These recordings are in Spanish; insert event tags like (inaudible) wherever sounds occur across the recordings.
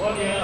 Bueno,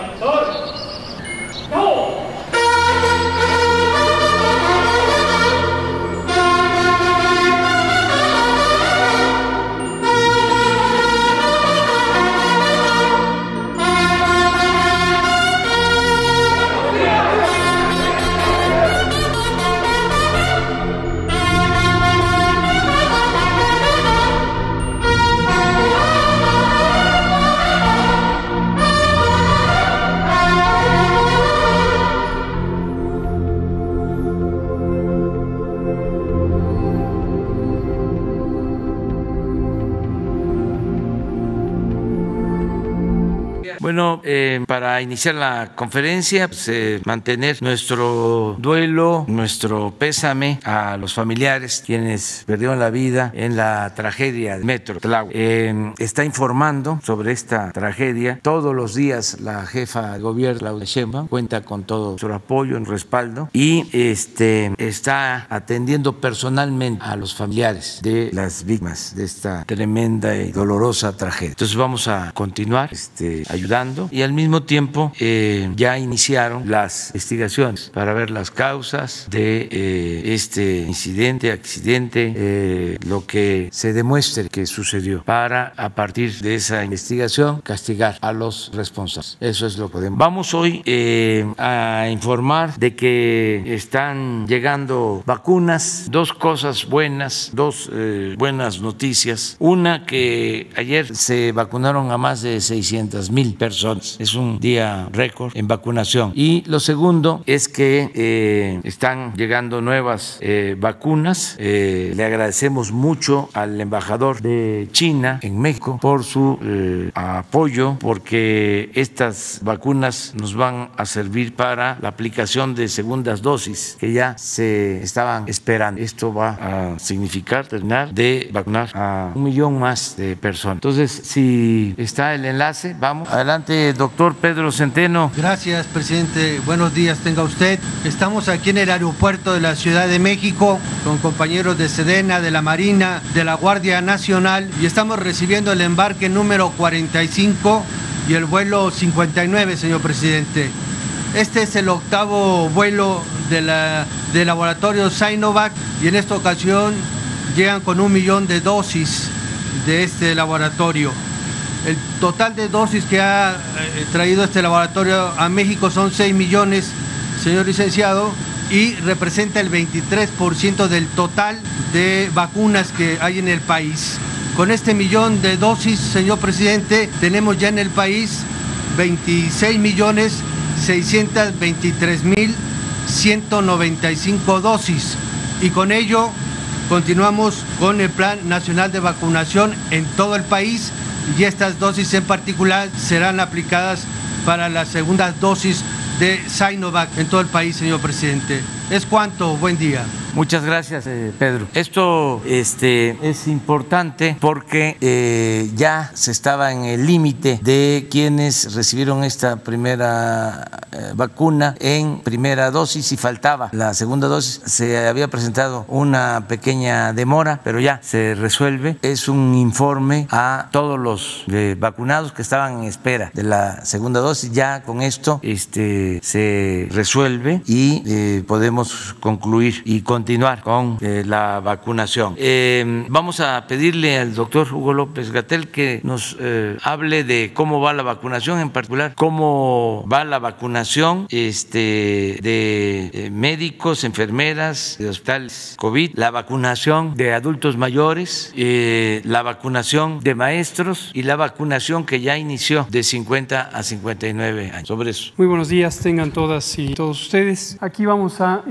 eh, para iniciar la conferencia, pues, eh, mantener nuestro duelo, nuestro pésame a los familiares quienes perdieron la vida en la tragedia del metro. Eh, está informando sobre esta tragedia. Todos los días la jefa de gobierno, Claudia Sheinbaum, cuenta con todo su apoyo, en respaldo y este, está atendiendo personalmente a los familiares de las víctimas de esta tremenda y dolorosa tragedia. Entonces vamos a continuar este, ayudando y al mismo tiempo eh, ya iniciaron las investigaciones para ver las causas de eh, este incidente, accidente, eh, lo que se demuestre que sucedió para a partir de esa investigación castigar a los responsables. Eso es lo que podemos. Vamos hoy a informar de que están llegando vacunas, dos cosas buenas, dos buenas noticias. Una que ayer se vacunaron a más de 600 mil personas. Es un día récord en vacunación. Y lo segundo es que eh, están llegando nuevas eh, vacunas. Eh, le agradecemos mucho al embajador de China en México por su apoyo, porque estas vacunas nos van a servir para la aplicación de segundas dosis que ya se estaban esperando. Esto va a significar terminar de vacunar a un millón más de personas. Entonces, si está el enlace, vamos adelante doctor Pedro Centeno. Gracias, presidente. Buenos días, tenga usted. Estamos aquí en el aeropuerto de la Ciudad de México con compañeros de Sedena, de la Marina, de la Guardia Nacional y estamos recibiendo el embarque número 45 y el vuelo 59, señor presidente. Este es el octavo vuelo de la, del laboratorio Sinovac y en esta ocasión llegan con un millón de dosis de este laboratorio. El total de dosis que ha eh, traído este laboratorio a México son 6 millones, señor licenciado, y representa el 23% del total de vacunas que hay en el país. Con este millón de dosis, señor presidente, tenemos ya en el país 26 millones 623 mil 195 dosis y con ello continuamos con el Plan Nacional de Vacunación en todo el país y estas dosis en particular serán aplicadas para las segundas dosis de Sinovac en todo el país, señor presidente. Es cuanto, buen día. Muchas gracias, eh, Pedro. Esto este, es importante porque eh, ya se estaba en el límite de quienes recibieron esta primera eh, vacuna en primera dosis y faltaba la segunda dosis. Se había presentado una pequeña demora, pero ya se resuelve. Es un informe a todos los vacunados que estaban en espera de la segunda dosis. Ya con esto este, se resuelve y podemos concluir y continuar continuar con eh, la vacunación. Eh, vamos a pedirle al doctor Hugo López Gatel que nos eh, hable de cómo va la vacunación, en particular cómo va la vacunación este, de médicos, enfermeras, de hospitales COVID, la vacunación de adultos mayores, la vacunación de maestros y la vacunación que ya inició de 50 a 59 años. Sobre eso. Muy buenos días, tengan todas y todos ustedes. Aquí vamos a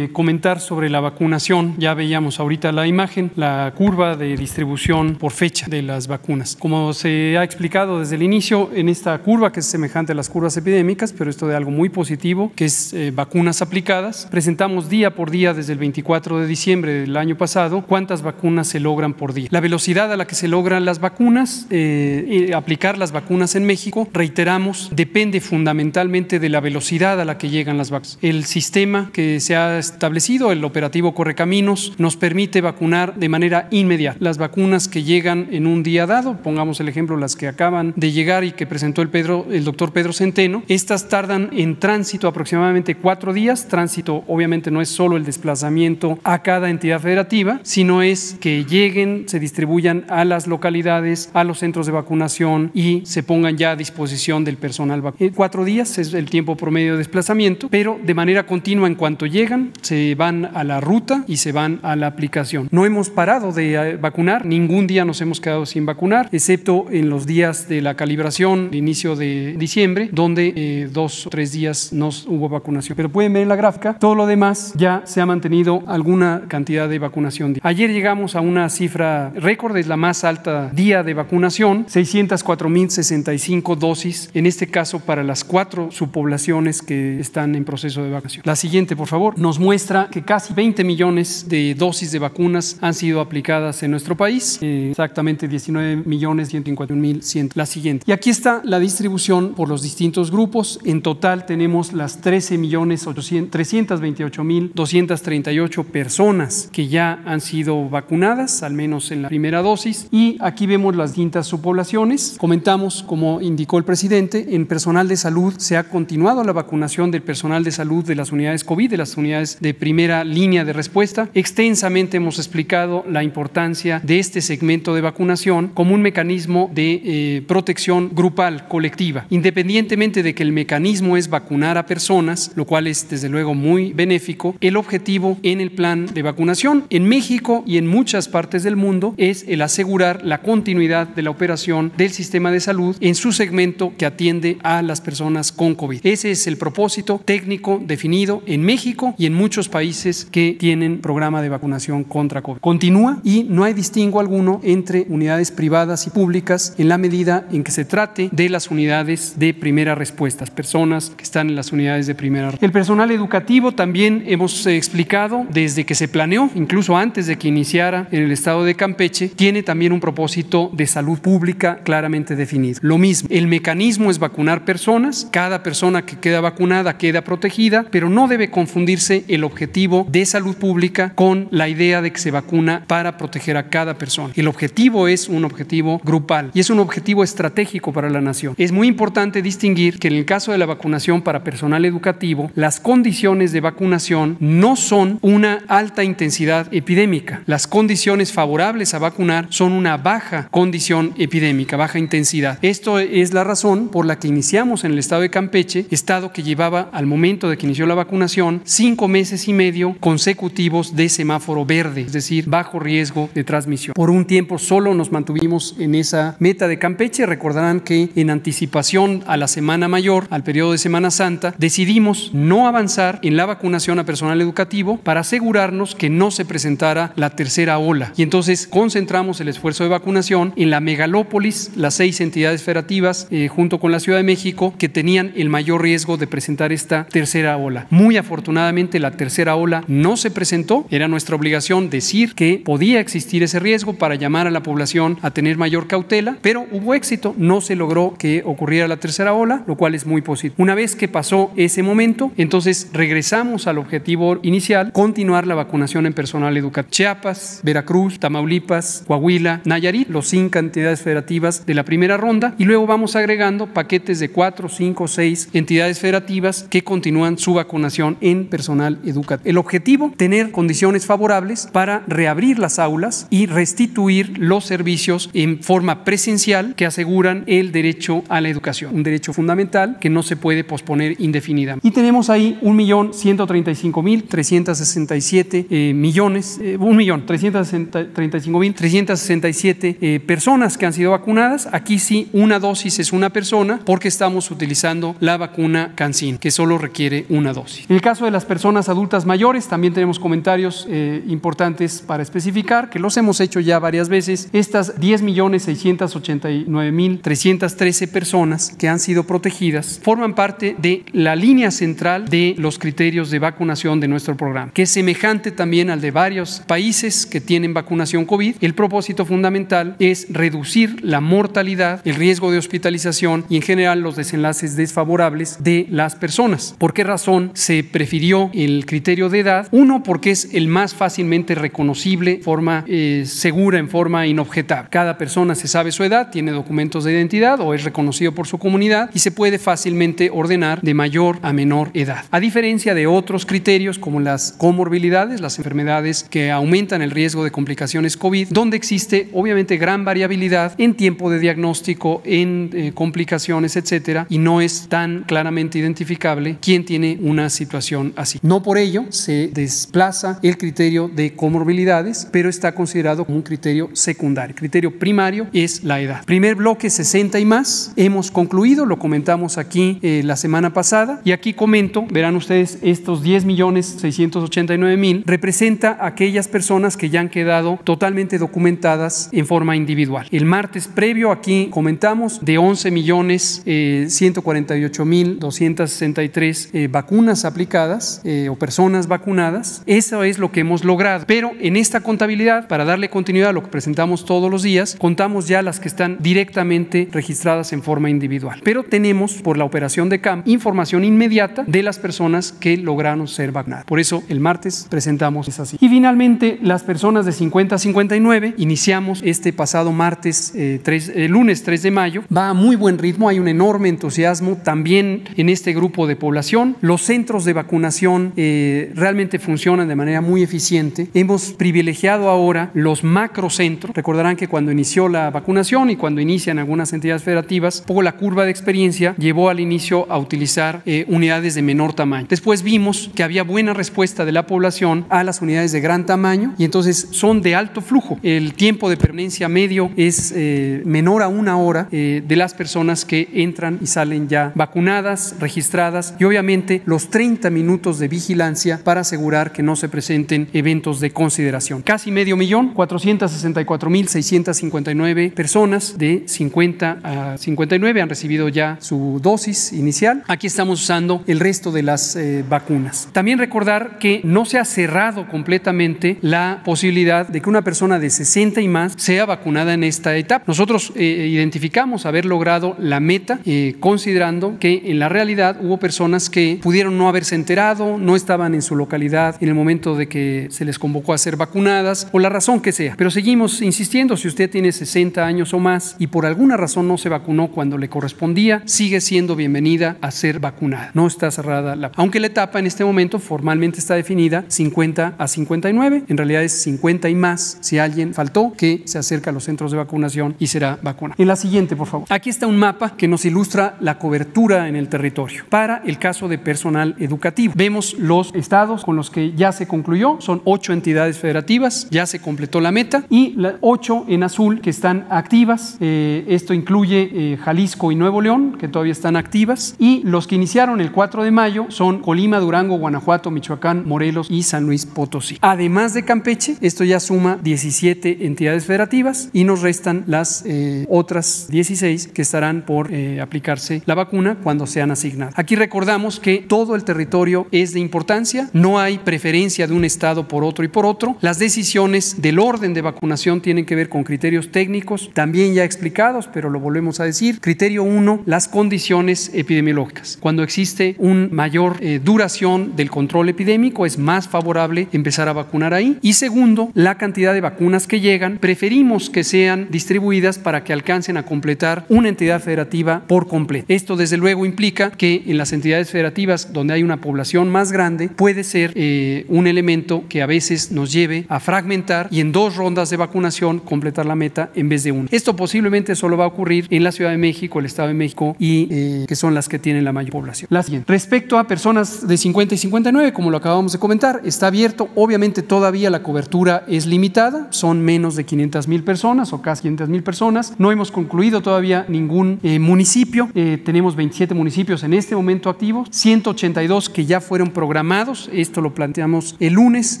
comentar sobre la vacunación, ya veíamos ahorita la imagen, la curva de distribución por fecha de las vacunas. Como se ha explicado desde el inicio, en esta curva, que es semejante a las curvas epidémicas, pero esto de algo muy positivo, que es eh, vacunas aplicadas, presentamos día por día desde el 24 de diciembre del año pasado cuántas vacunas se logran por día. La velocidad a la que se logran las vacunas, eh, aplicar las vacunas en México, reiteramos, depende fundamentalmente de la velocidad a la que llegan las vacunas. El sistema que se ha establecido, el operativo, operativo Correcaminos nos permite vacunar de manera inmediata. Las vacunas que llegan en un día dado, pongamos el ejemplo, las que acaban de llegar y que presentó el, Pedro, el doctor Pedro Centeno, estas tardan en tránsito aproximadamente cuatro días. Tránsito obviamente no es solo el desplazamiento a cada entidad federativa, sino es que lleguen, se distribuyan a las localidades, a los centros de vacunación y se pongan ya a disposición del personal. Eh, cuatro días es el tiempo promedio de desplazamiento, pero de manera continua en cuanto llegan, se van a la ruta y se van a la aplicación. No hemos parado de eh, vacunar, ningún día nos hemos quedado sin vacunar, excepto en los días de la calibración, inicio de diciembre, donde eh, dos o tres días no hubo vacunación. Pero pueden ver en la gráfica, todo lo demás ya se ha mantenido alguna cantidad de vacunación. Ayer llegamos a una cifra récord, es la más alta día de vacunación, 604.065 dosis, en este caso para las cuatro subpoblaciones que están en proceso de vacunación. La siguiente, por favor, nos muestra que casi 20 millones de dosis de vacunas han sido aplicadas en nuestro país, eh, exactamente 19 millones 151 mil La siguiente. Y aquí está la distribución por los distintos grupos. En total tenemos las 13 millones 328 mil 238 personas que ya han sido vacunadas, al menos en la primera dosis. Y aquí vemos las distintas subpoblaciones. Comentamos, como indicó el presidente, en personal de salud se ha continuado la vacunación del personal de salud de las unidades COVID, de las unidades de primera línea de respuesta. Extensamente hemos explicado la importancia de este segmento de vacunación como un mecanismo de eh, protección grupal, colectiva, independientemente de que el mecanismo es vacunar a personas, lo cual es desde luego muy benéfico, el objetivo en el plan de vacunación en México y en muchas partes del mundo es el asegurar la continuidad de la operación del sistema de salud en su segmento que atiende a las personas con COVID. Ese es el propósito técnico definido en México y en muchos países que tienen programa de vacunación contra COVID. Continúa y no hay distingo alguno entre unidades privadas y públicas en la medida en que se trate de las unidades de primera respuesta, personas que están en las unidades de primera. El personal educativo también hemos explicado desde que se planeó, incluso antes de que iniciara en el estado de Campeche, tiene también un propósito de salud pública claramente definido. Lo mismo, el mecanismo es vacunar personas, cada persona que queda vacunada queda protegida, pero no debe confundirse el objetivo de salud pública con la idea de que se vacuna para proteger a cada persona. El objetivo es un objetivo grupal y es un objetivo estratégico para la nación. Es muy importante distinguir que en el caso de la vacunación para personal educativo, las condiciones de vacunación no son una alta intensidad epidémica. Las condiciones favorables a vacunar son una baja condición epidémica, baja intensidad. Esto es la razón por la que iniciamos en el estado de Campeche, estado que llevaba al momento de que inició la vacunación cinco meses y medio consecutivos de semáforo verde, es decir, bajo riesgo de transmisión. Por un tiempo solo nos mantuvimos en esa meta de Campeche. Recordarán que en anticipación a la Semana Mayor, al periodo de Semana Santa, decidimos no avanzar en la vacunación a personal educativo para asegurarnos que no se presentara la tercera ola. Y entonces concentramos el esfuerzo de vacunación en la megalópolis, las seis entidades federativas, eh, junto con la Ciudad de México, que tenían el mayor riesgo de presentar esta tercera ola. Muy afortunadamente la tercera ola no se presentó. Era nuestra obligación decir que podía existir ese riesgo para llamar a la población a tener mayor cautela, pero hubo éxito. No se logró que ocurriera la tercera ola, lo cual es muy positivo. Una vez que pasó ese momento, entonces regresamos al objetivo inicial, continuar la vacunación en personal educativo. Chiapas, Veracruz, Tamaulipas, Coahuila, Nayarit, los cinco entidades federativas de la primera ronda y luego vamos agregando paquetes de cuatro, cinco, seis entidades federativas que continúan su vacunación en personal educativo. El objetivo, tener condiciones favorables para reabrir las aulas y restituir los servicios en forma presencial que aseguran el derecho a la educación, un derecho fundamental que no se puede posponer indefinidamente. Y tenemos ahí 1.135.367 eh, millones, eh, 1.335.367 eh, personas que han sido vacunadas. Aquí sí, una dosis es una persona porque estamos utilizando la vacuna CanSIN, que solo requiere una dosis. En el caso de las personas adultas mayores, también tenemos comentarios eh, importantes para especificar, que los hemos hecho ya varias veces. Estas 10.689.313 personas que han sido protegidas forman parte de la línea central de los criterios de vacunación de nuestro programa, que es semejante también al de varios países que tienen vacunación COVID. El propósito fundamental es reducir la mortalidad, el riesgo de hospitalización y en general los desenlaces desfavorables de las personas. ¿Por qué razón se prefirió el criterio de edad Uno, porque es el más fácilmente reconocible, forma eh, segura, en forma inobjetable. Cada persona se sabe su edad, tiene documentos de identidad o es reconocido por su comunidad y se puede fácilmente ordenar de mayor a menor edad. A diferencia de otros criterios como las comorbilidades, las enfermedades que aumentan el riesgo de complicaciones COVID, donde existe obviamente gran variabilidad en tiempo de diagnóstico, en eh, complicaciones, etcétera, y no es tan claramente identificable quién tiene una situación así. No por ello se desplaza el criterio de comorbilidades, pero está considerado como un criterio secundario. El criterio primario es la edad. Primer bloque 60 y más. Hemos concluido, lo comentamos aquí eh, la semana pasada, y aquí comento, verán ustedes, estos 10 millones 689 mil representa aquellas personas que ya han quedado totalmente documentadas en forma individual. El martes previo aquí comentamos de 11 millones 148 eh, mil 263 eh, vacunas aplicadas o personas vacunadas. Eso es lo que hemos logrado. Pero en esta contabilidad, para darle continuidad a lo que presentamos todos los días, contamos ya las que están directamente registradas en forma individual. Pero tenemos, por la operación de CAMP, información inmediata de las personas que lograron ser vacunadas. Por eso el martes presentamos esa así. Y finalmente, las personas de 50 a 59, iniciamos este pasado martes, eh, eh, lunes 3 de mayo, va a muy buen ritmo, hay un enorme entusiasmo también en este grupo de población. Los centros de vacunación eh, realmente funcionan de manera muy eficiente. Hemos privilegiado ahora los macrocentros. Recordarán que cuando inició la vacunación y cuando inician algunas entidades federativas, poco la curva de experiencia llevó al inicio a utilizar eh, unidades de menor tamaño. Después vimos que había buena respuesta de la población a las unidades de gran tamaño y entonces son de alto flujo. El tiempo de permanencia medio es eh, menor a una hora eh, de las personas que entran y salen ya vacunadas, registradas y obviamente los 30 minutos de vigilancia para asegurar que no se presenten eventos de consideración. Casi medio millón, 464 mil 659 personas de 50 a 59 han recibido ya su dosis inicial. Aquí estamos usando el resto de las eh, vacunas. También recordar que no se ha cerrado completamente la posibilidad de que una persona de 60 y más sea vacunada en esta etapa. Nosotros eh, identificamos haber logrado la meta eh, considerando que en la realidad hubo personas que pudieron no haberse enterado, no estaban en su localidad en el momento de que se les convocó a ser vacunadas o la razón que sea. Pero seguimos insistiendo, si usted tiene 60 años o más y por alguna razón no se vacunó cuando le correspondía, sigue siendo bienvenida a ser vacunada. No está cerrada la... Aunque la etapa en este momento formalmente está definida 50 a 59, en realidad es 50 y más si alguien faltó que se acerca a los centros de vacunación y será vacunado. En la siguiente, por favor. Aquí está un mapa que nos ilustra la cobertura en el territorio para el caso de personal educativo. Vemos los estados con los que ya se concluyó, son ocho entidades federativas, ya se completó la meta y ocho en azul que están activas. Eh, esto incluye eh, Jalisco y Nuevo León, que todavía están activas, y los que iniciaron el 4 de mayo son Colima, Durango, Guanajuato, Michoacán, Morelos y San Luis Potosí. Además de Campeche, esto ya suma 17 entidades federativas y nos restan las eh, otras 16 que estarán por aplicarse la vacuna cuando sean asignadas. Aquí recordamos que todo el territorio es de importancia, no hay preferencia de un estado por otro y por otro. Las decisiones del orden de vacunación tienen que ver con criterios técnicos, también ya explicados, pero lo volvemos a decir. Criterio uno, las condiciones epidemiológicas. Cuando existe una mayor eh, duración del control epidémico, es más favorable empezar a vacunar ahí. Y segundo, la cantidad de vacunas que llegan, preferimos que sean distribuidas para que alcancen a completar una entidad federativa por completo. Esto desde luego implica que en las entidades federativas donde hay una población más grande puede ser eh, un elemento que a veces nos lleve a fragmentar y en dos rondas de vacunación completar la meta en vez de una. Esto posiblemente solo va a ocurrir en la Ciudad de México, el Estado de México y eh, que son las que tienen la mayor población. La siguiente. Respecto a personas de 50 y 59, como lo acabamos de comentar, está abierto. Obviamente todavía la cobertura es limitada, son menos de 500 mil personas o casi 500 mil personas. No hemos concluido todavía ningún eh, municipio. tenemos 27 municipios en este momento activos, 182 que ya fueron programados. Esto lo planteamos el lunes,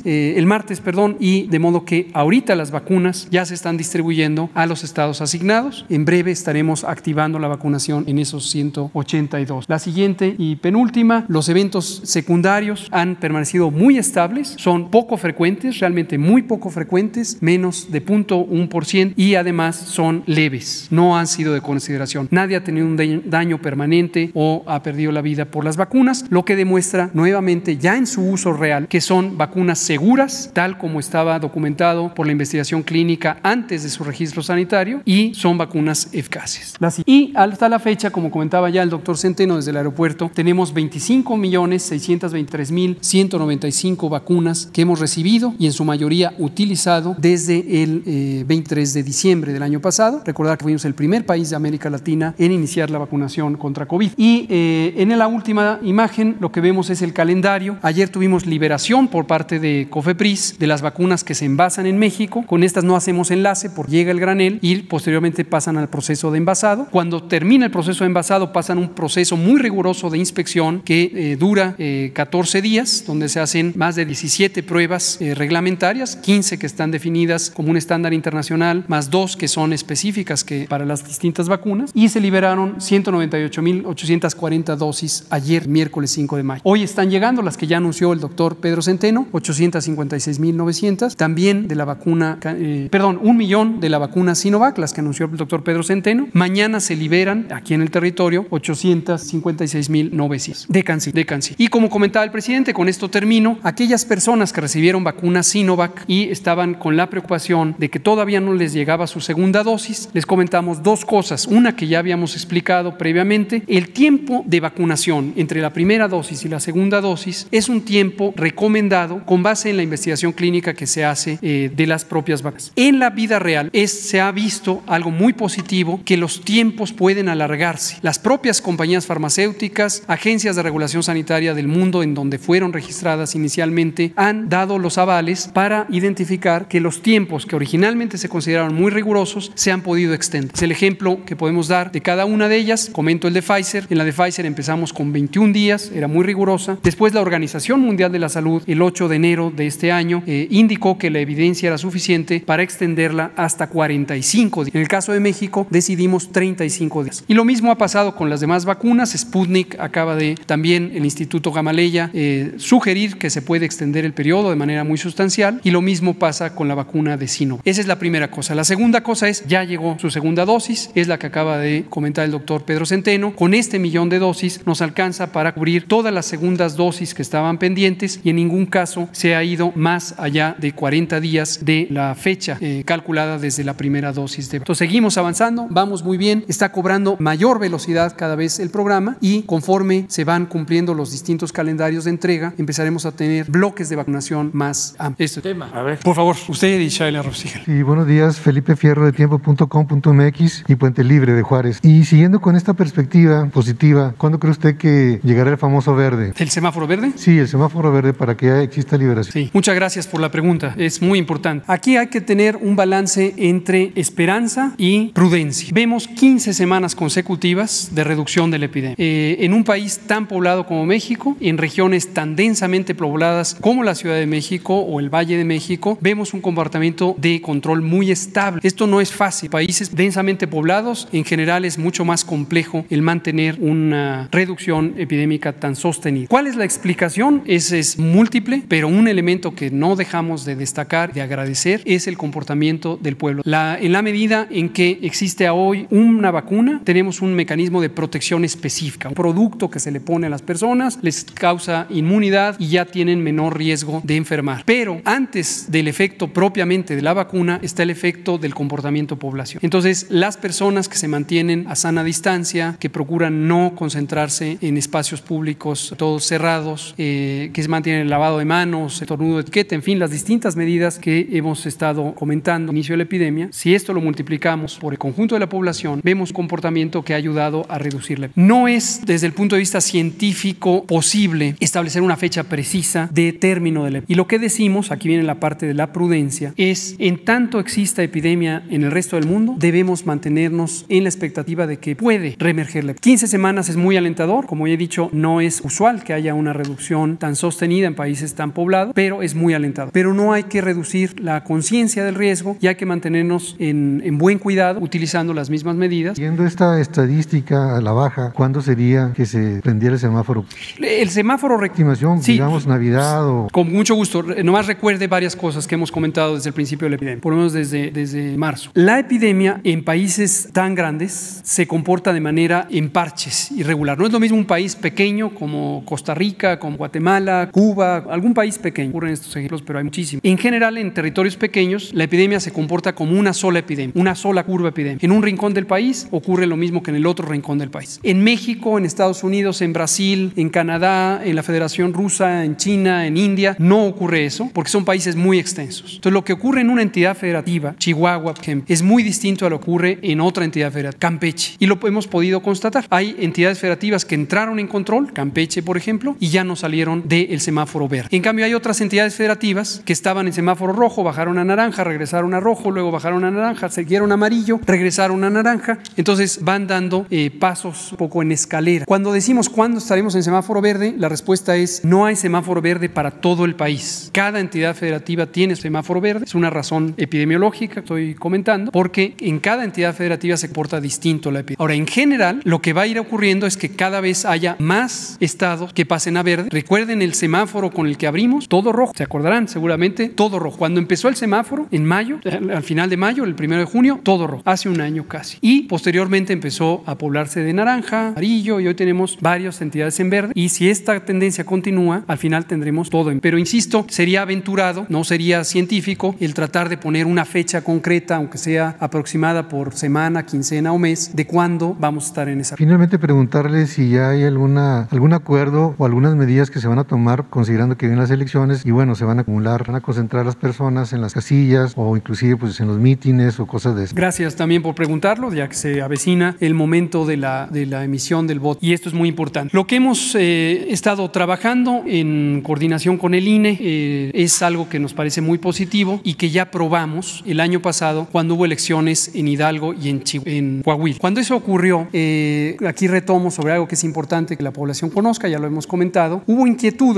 eh, el martes, perdón, y de modo que ahorita las vacunas ya se están distribuyendo a los estados asignados. En breve estaremos activando la vacunación en esos 182. La siguiente y penúltima, los eventos secundarios han permanecido muy estables, son poco frecuentes, realmente muy poco frecuentes, menos de 0.1% y además son leves, no han sido de consideración. Nadie ha tenido un daño permanente o ha perdido la vida por las vacunas, lo que demuestra nuevamente ya en su uso real que son vacunas seguras, tal como estaba documentado por la investigación clínica antes de su registro sanitario, y son vacunas eficaces. Y hasta la fecha, como comentaba ya el doctor Centeno desde el aeropuerto, tenemos 25 millones 623 mil 195 vacunas que hemos recibido y en su mayoría utilizado desde el 23 eh, de diciembre del año pasado. Recordar que fuimos el primer país de América Latina en iniciar la vacunación contra COVID. Y eh, en la última imagen lo que vemos es el calendario. Ayer tuvimos liberación por parte de COFEPRIS de las vacunas que se envasan en México. Con estas no hacemos enlace porque llega el granel y posteriormente pasan al proceso de envasado. Cuando termina el proceso de envasado pasan un proceso muy riguroso de inspección que eh, dura 14 días, donde se hacen más de 17 pruebas reglamentarias, 15 que están definidas como un estándar internacional, más dos que son específicas que para las distintas vacunas, y se liberaron 198.840 dosis ayer, miércoles 5 de mayo. Hoy están llegando las que ya anunció el doctor Pedro Centeno, 856.900, también de la vacuna, eh, perdón, un millón de la vacuna Sinovac, las que anunció el doctor Pedro Centeno. Mañana se liberan aquí en el territorio 856.900 de Cansi, de Cansi. Y como comentaba el presidente, con esto termino, aquellas personas que recibieron vacuna Sinovac y estaban con la preocupación de que todavía no les llegaba su segunda dosis, les comentamos dos cosas. Una que ya habíamos explicado previamente, el tiempo de vacunación entre la primera dosis y la segunda dosis es un tiempo recomendado con base en la investigación clínica que se hace eh, de las propias vacunas. En la vida real es, se ha visto algo muy positivo, que los tiempos pueden alargarse. Las propias compañías farmacéuticas, agencias de regulación sanitaria del mundo en donde fueron registradas inicialmente, han dado los avales para identificar que los tiempos que originalmente se consideraron muy rigurosos se han podido extender. Es el ejemplo que podemos dar de cada una de ellas. Comento el de Pfizer. En la de Pfizer empezamos con 21 días, era muy rigurosa. Después la Organización Mundial de la Salud, el 8 de enero de este año, eh, indicó que la evidencia era suficiente para extenderla hasta 45 días. En el caso de México decidimos 35 días. Y lo mismo ha pasado con las demás vacunas. Sputnik acaba de también el Instituto Gamaleya eh, sugerir que se puede extender el periodo de manera muy sustancial y lo mismo pasa con la vacuna de Sino. Esa es la primera cosa. La segunda cosa es, ya llegó su segunda dosis, es la que acaba de comentar el doctor Pedro Centeno. Con este millón de dosis nos alcanza para cubrir todas las segundas dosis que estaban pendientes y en ningún caso se ha ido más allá de 40 días de la fecha eh, calculada desde la primera dosis. De... Entonces seguimos avanzando, vamos muy bien, está cobrando mayor velocidad cada vez el programa y conforme se van cumpliendo los distintos calendarios de entrega, empezaremos a tener bloques de vacunación más amplios. Este tema. A ver. Por favor, usted y Shaila Rosigel. Sí, buenos días, Felipe Fierro de tiempo.com.mx y Puente Libre de Juárez. Y siguiendo con esta perspectiva positiva, ¿cuándo cree usted que llegará el famoso verde? ¿El semáforo verde? Sí, el semáforo verde para que exista liberación. Sí, muchas gracias por la pregunta, es muy importante. Aquí hay que tener un balance entre esperanza y prudencia. Vemos 15 semanas consecutivas de reducción de la epidemia. Eh, en un país tan poblado como México, en regiones tan densamente pobladas como la Ciudad de México o el Valle de México, vemos un comportamiento de control muy estable. Esto no es fácil. Países densamente poblados, en general es mucho más complejo el mantener una reducción epidémica tan sostenida. ¿Cuál es la explicación? Es, es múltiple, pero un elemento que no dejamos de destacar, de agradecer, es el comportamiento del pueblo. La, en la medida en que existe hoy una vacuna, tenemos un mecanismo de protección específica, un producto que se le pone a las personas, les causa inmunidad y ya tienen menor riesgo de enfermar. Pero antes del efecto propiamente de la vacuna está el efecto del comportamiento poblacional. Entonces, las personas que se mantienen a sana distancia, que procuran no concentrarse en espacios públicos todos cerrados, eh, que mantienen el lavado de manos, el tornudo de etiqueta, en fin, las distintas medidas que hemos estado comentando al inicio de la epidemia, si esto lo multiplicamos por el conjunto de la población, vemos comportamiento que ha ayudado a reducirla. No es desde el punto de vista científico posible establecer una fecha precisa de término de la Y lo que decimos, aquí viene la parte de la prudencia, es en tanto exista epidemia en el resto del mundo, debemos mantenernos en la expectativa de que puede reemerger la 15 semanas es muy alentador, como ya he dicho, no es usual que haya una reducción tan sostenida en países tan poblados, pero es muy alentador. Pero no hay que reducir la conciencia del riesgo y hay que mantenernos en, en buen cuidado utilizando las mismas medidas. Viendo esta estadística a la baja, ¿cuándo sería que se prendiera el semáforo? El semáforo... Estimación, sí, digamos Navidad o... Con mucho gusto. Nomás recuerde varias cosas que hemos comentado desde el principio de la epidemia, por lo menos desde, desde marzo. La epidemia en países tan grandes se comporta de manera en parches, irregular. No es lo mismo un país pequeño como Costa Rica, como Guatemala, Cuba, algún país pequeño. Ocurren estos ejemplos, pero hay muchísimos. En general, en territorios pequeños, la epidemia se comporta como una sola epidemia, una sola curva epidémica. En un rincón del país ocurre lo mismo que en el otro rincón del país. En México, en Estados Unidos, en Brasil, en Canadá, en la Federación Rusa, en China, en India, no ocurre eso porque son países muy extensos. Entonces, lo que ocurre en una entidad federativa, Chihuahua, por ejemplo, es muy distinto a lo que ocurre en otra entidad federativa, Campeche. Y lo hemos podido constatar. Hay entidades federativas que entraron en control, Campeche, por ejemplo, y ya no salieron del semáforo verde. En cambio, hay otras entidades federativas que estaban en semáforo rojo, bajaron a naranja, regresaron a rojo, luego bajaron a naranja, siguieron a amarillo, regresaron a naranja. Entonces van dando eh, pasos un poco en escalera. Cuando decimos cuándo estaremos en semáforo verde, la respuesta es no hay semáforo verde para todo el país. Cada entidad federativa tiene semáforo verde. Es una razón epidemiológica estoy comentando, porque en cada entidad federativa se porta distinto la epidemia. Ahora, en general, lo que va a ir ocurriendo es que cada vez haya más estados que pasen a verde. Recuerden el semáforo con el que abrimos, todo rojo. Se acordarán seguramente, todo rojo. Cuando empezó el semáforo, en mayo, al final de mayo, el primero de junio, todo rojo. Hace un año casi. Y posteriormente empezó a poblarse de naranja, amarillo, y hoy tenemos varias entidades en verde. Y si esta tendencia continúa, al final tendremos todo en. Pero insisto, sería aventurado, no sería científico el tratar de poner una fecha concreta, aunque sea aproximada por semana, quincena o mes, de cuándo vamos a estar en esa. Finalmente, preguntarle si ya hay alguna, algún acuerdo o algunas medidas que se van a tomar considerando que vienen las elecciones y bueno, se van a acumular, van a concentrar las personas en las casillas o inclusive pues en los mítines o cosas de eso. Gracias también por preguntarlo, ya que se avecina el momento de la, de la emisión del voto y esto es muy importante. Lo que hemos eh, estado trabajando en coordinación con el INE eh, es algo que nos parece muy positivo y que ya probamos el año pasado cuando hubo elecciones en Hidalgo y en, en Coahuila. Cuando eso ocurrió, eh, aquí retomo sobre algo que es importante que la población conozca, ya lo hemos comentado, hubo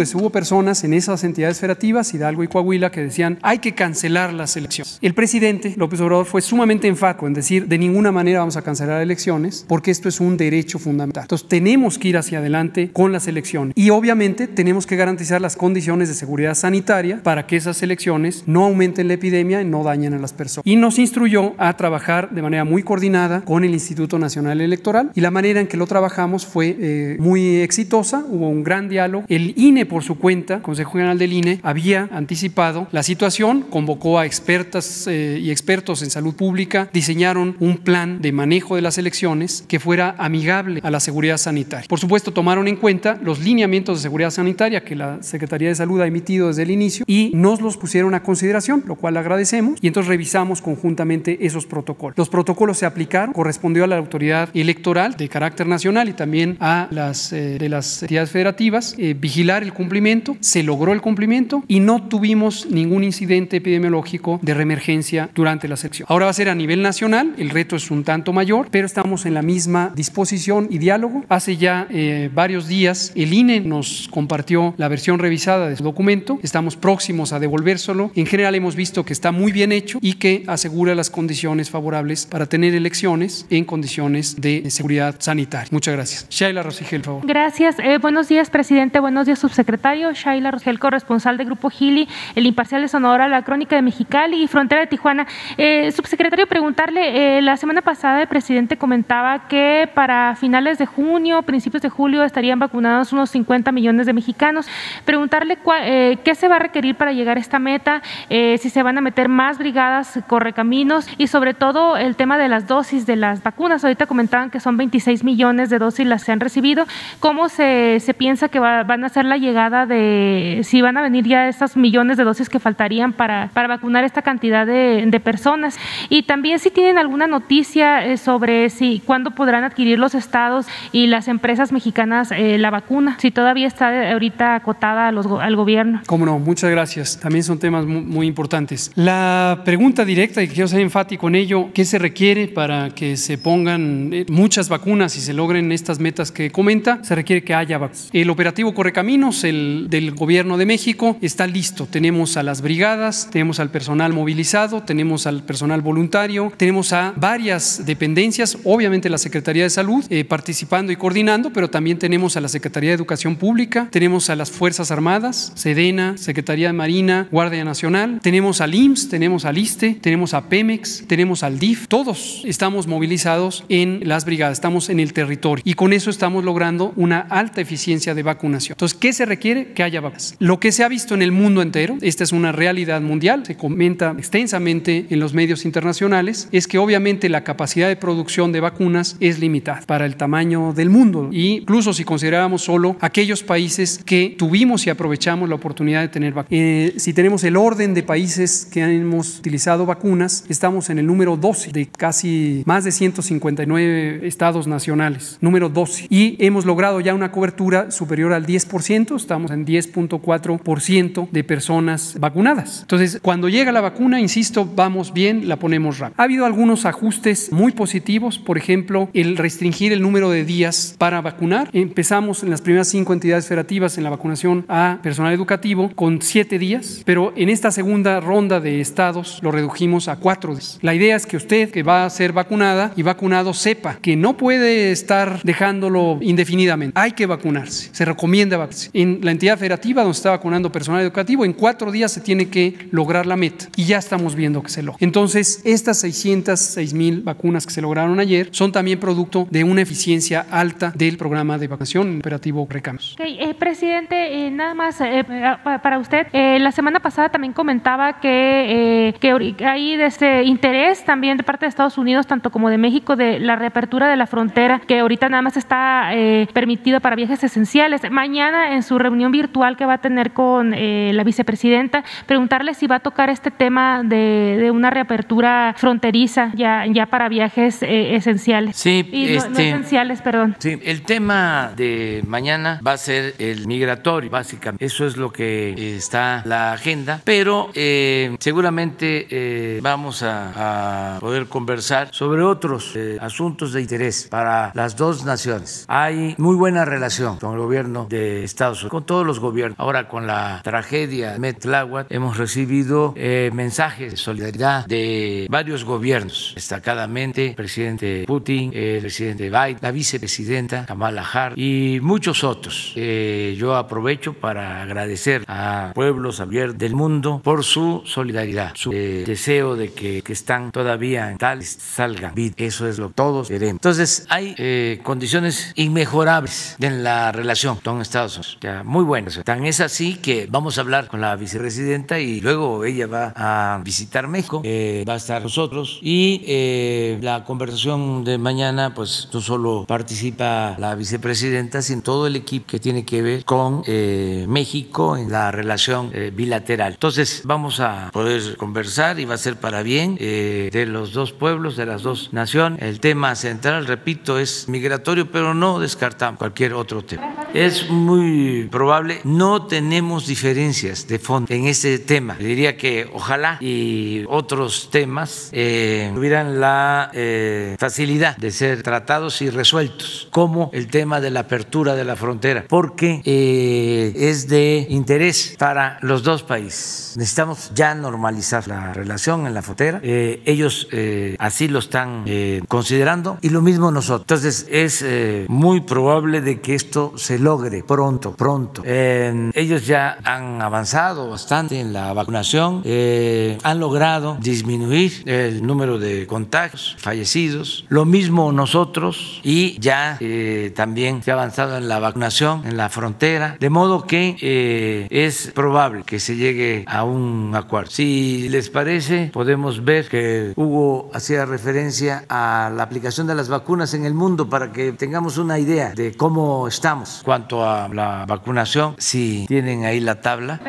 hubo personas en esas entidades federativas, Hidalgo y Coahuila, que decían hay que cancelar las elecciones. El presidente López Obrador fue sumamente enfático en decir de ninguna manera vamos a cancelar elecciones porque esto es un derecho fundamental. Entonces tenemos que ir hacia adelante con las elecciones y obviamente tenemos que garantizar las condiciones de seguridad sanitaria para que esas elecciones no aumenten la epidemia y no dañen a las personas. Y nos instruyó a trabajar de manera muy coordinada con el Instituto Nacional Electoral y la manera en que lo trabajamos fue eh, muy exitosa, hubo un gran diálogo. El INE por su cuenta, Consejo General del INE, había anticipado la situación, convocó a expertas eh, y expertos en salud pública, diseñaron un plan de manejo de las elecciones que fuera amigable a la seguridad sanitaria. Por supuesto, tomaron en cuenta los lineamientos de seguridad sanitaria que la Secretaría de Salud ha emitido desde el inicio y nos los pusieron a consideración, lo cual agradecemos y entonces revisamos conjuntamente esos protocolos. Los protocolos se aplicaron, correspondió a la autoridad electoral de carácter nacional y también a las eh, de las entidades federativas eh, vigilar el cumplimiento, se logró el cumplimiento y no tuvimos ningún incidente epidemiológico de reemergencia durante la sección. Ahora va a ser a nivel nacional, el reto es un tanto mayor, pero estamos en la misma disposición y diálogo. Hace ya eh, varios días el INE nos compartió la versión revisada de su documento, estamos próximos a devolvérselo. En general hemos visto que está muy bien hecho y que asegura las condiciones favorables para tener elecciones en condiciones de seguridad sanitaria. Muchas gracias. Shaila Rosigel, por favor. Gracias. Eh, buenos días, presidente. Buenos días, subsecretario. Shaila Rosigel, corresponsal del Grupo Gili, El Imparcial de Sonora, La Crónica de Mexicali y Frontera de Tijuana. Eh, subsecretario, preguntarle, eh, la semana pasada el presidente comentaba que para finales de junio, principios de julio, estarían vacunados unos 50 millones de mexicanos. Preguntarle eh, qué se va a requerir para llegar a esta meta, si se van a meter más brigadas correcaminos y sobre todo el tema de las dosis de las vacunas. Ahorita comentaban que son 26 millones de dosis las que han recibido. ¿Cómo se, piensa que va, van a ser la llegada de, si van a venir ya estos millones de dosis que faltarían para, para vacunar esta cantidad de, de personas? Y también si tienen alguna noticia eh, sobre si cuándo podrán adquirir los estados y las empresas mexicanas eh, la vacuna, si todavía está ahorita acotada a los, al gobierno. Cómo no, muchas gracias. También son temas muy, muy importantes. La pregunta directa, y quiero ser enfático en ello, ¿qué se requiere para que se pongan eh, muchas vacunas y se logren estas metas que comenta? Se requiere que haya vacunas. El operativo Correcaminos el, del gobierno de México está listo. Tenemos a las brigadas, tenemos al personal movilizado, tenemos al personal voluntario, tenemos a varias dependencias, obviamente la Secretaría de Salud eh, participando y coordinando, pero también tenemos a la Secretaría de Educación Pública, tenemos a las Fuerzas Armadas, Sedena, Secretaría de Marina, Guardia Nacional, tenemos al IMSS, tenemos al ISTE, tenemos a Pemex, tenemos al DIF, todos estamos movilizados en las brigadas, estamos en el territorio y con eso estamos logrando una alta eficiencia de vacunación. Entonces, ¿qué se requiere? Requiere que haya vacunas. Lo que se ha visto en el mundo entero, esta es una realidad mundial, se comenta extensamente en los medios internacionales, es que obviamente la capacidad de producción de vacunas es limitada para el tamaño del mundo. Y incluso si consideramos solo aquellos países que tuvimos y aprovechamos la oportunidad de tener vacunas. Eh, si tenemos el orden de países que hemos utilizado vacunas, estamos en el número 12 de casi más de 159 estados nacionales, número 12. Y hemos logrado ya una cobertura superior al 10%, estamos en 10.4% de personas vacunadas. Entonces, cuando llega la vacuna, insisto, vamos bien, la ponemos rápido. Ha habido algunos ajustes muy positivos, por ejemplo, el restringir el número de días para vacunar. Empezamos en las primeras cinco entidades federativas en la vacunación a personal educativo con siete días, pero en esta segunda ronda de estados lo redujimos a cuatro días. La idea es que usted que va a ser vacunada y vacunado sepa que no puede estar dejándolo indefinidamente. Hay que vacunarse. Se recomienda vacunarse. En la entidad federativa donde está vacunando personal educativo, en cuatro días se tiene que lograr la meta y ya estamos viendo que se logra. Entonces, estas 606 mil vacunas que se lograron ayer son también producto de una eficiencia alta del programa de vacunación operativo Recamos. Okay, eh, presidente, eh, nada más eh, para usted, la semana pasada también comentaba que, que hay este interés también de parte de Estados Unidos, tanto como de México, de la reapertura de la frontera, que ahorita nada más está permitida para viajes esenciales. Mañana en su reunión virtual que va a tener con eh, la vicepresidenta, preguntarle si va a tocar este tema de, de una reapertura fronteriza ya, ya para viajes eh, esenciales. Sí, y no, este, no esenciales, perdón. Sí, el tema de mañana va a ser el migratorio, básicamente. Eso es lo que está la agenda, pero eh, seguramente vamos a, a, poder conversar sobre otros asuntos de interés para las dos naciones. Hay muy buena relación con el gobierno de Estados Unidos, con todos los gobiernos. Ahora con la tragedia de Metláhuac hemos recibido eh, mensajes de solidaridad de varios gobiernos, destacadamente el presidente Putin, el presidente Biden, la vicepresidenta Kamala Harris y muchos otros. Eh, yo aprovecho para agradecer a pueblos abiertos del mundo por su solidaridad, su eh, deseo de que, que, están todavía en tal salgan. Eso es lo que todos queremos. Entonces hay eh, condiciones inmejorables en la relación con Estados Unidos, ya, muy buenas. Tan es así que vamos a hablar con la vicepresidenta y luego ella va a visitar México, eh, va a estar nosotros y eh, la conversación de mañana pues no solo participa la vicepresidenta, sino todo el equipo que tiene que ver con eh, México en la relación eh, bilateral. Entonces vamos a poder conversar y va a ser para bien eh, de los dos pueblos, de las dos naciones. El tema central, repito, es migratorio, pero no descartamos cualquier otro tema. Es muy probable, no tenemos diferencias de fondo en este tema. Diría que ojalá y otros temas eh, tuvieran la eh, facilidad de ser tratados y resueltos, como el tema de la apertura de la frontera, porque eh, es de interés para los dos países. Necesitamos ya normalizar la relación en la frontera. Eh, ellos eh, así lo están eh, considerando y lo mismo nosotros. Entonces es muy probable de que esto se logre pronto, pronto. Ellos ya han avanzado bastante en la vacunación, han logrado disminuir el número de contagios, fallecidos. Lo mismo nosotros y ya también se ha avanzado en la vacunación en la frontera, de modo que es probable que se llegue a un acuerdo. Si les parece, podemos ver que Hugo hacía referencia a la aplicación de las vacunas en el mundo para que tengamos una idea de cómo estamos cuanto a la Si tienen ahí la tabla.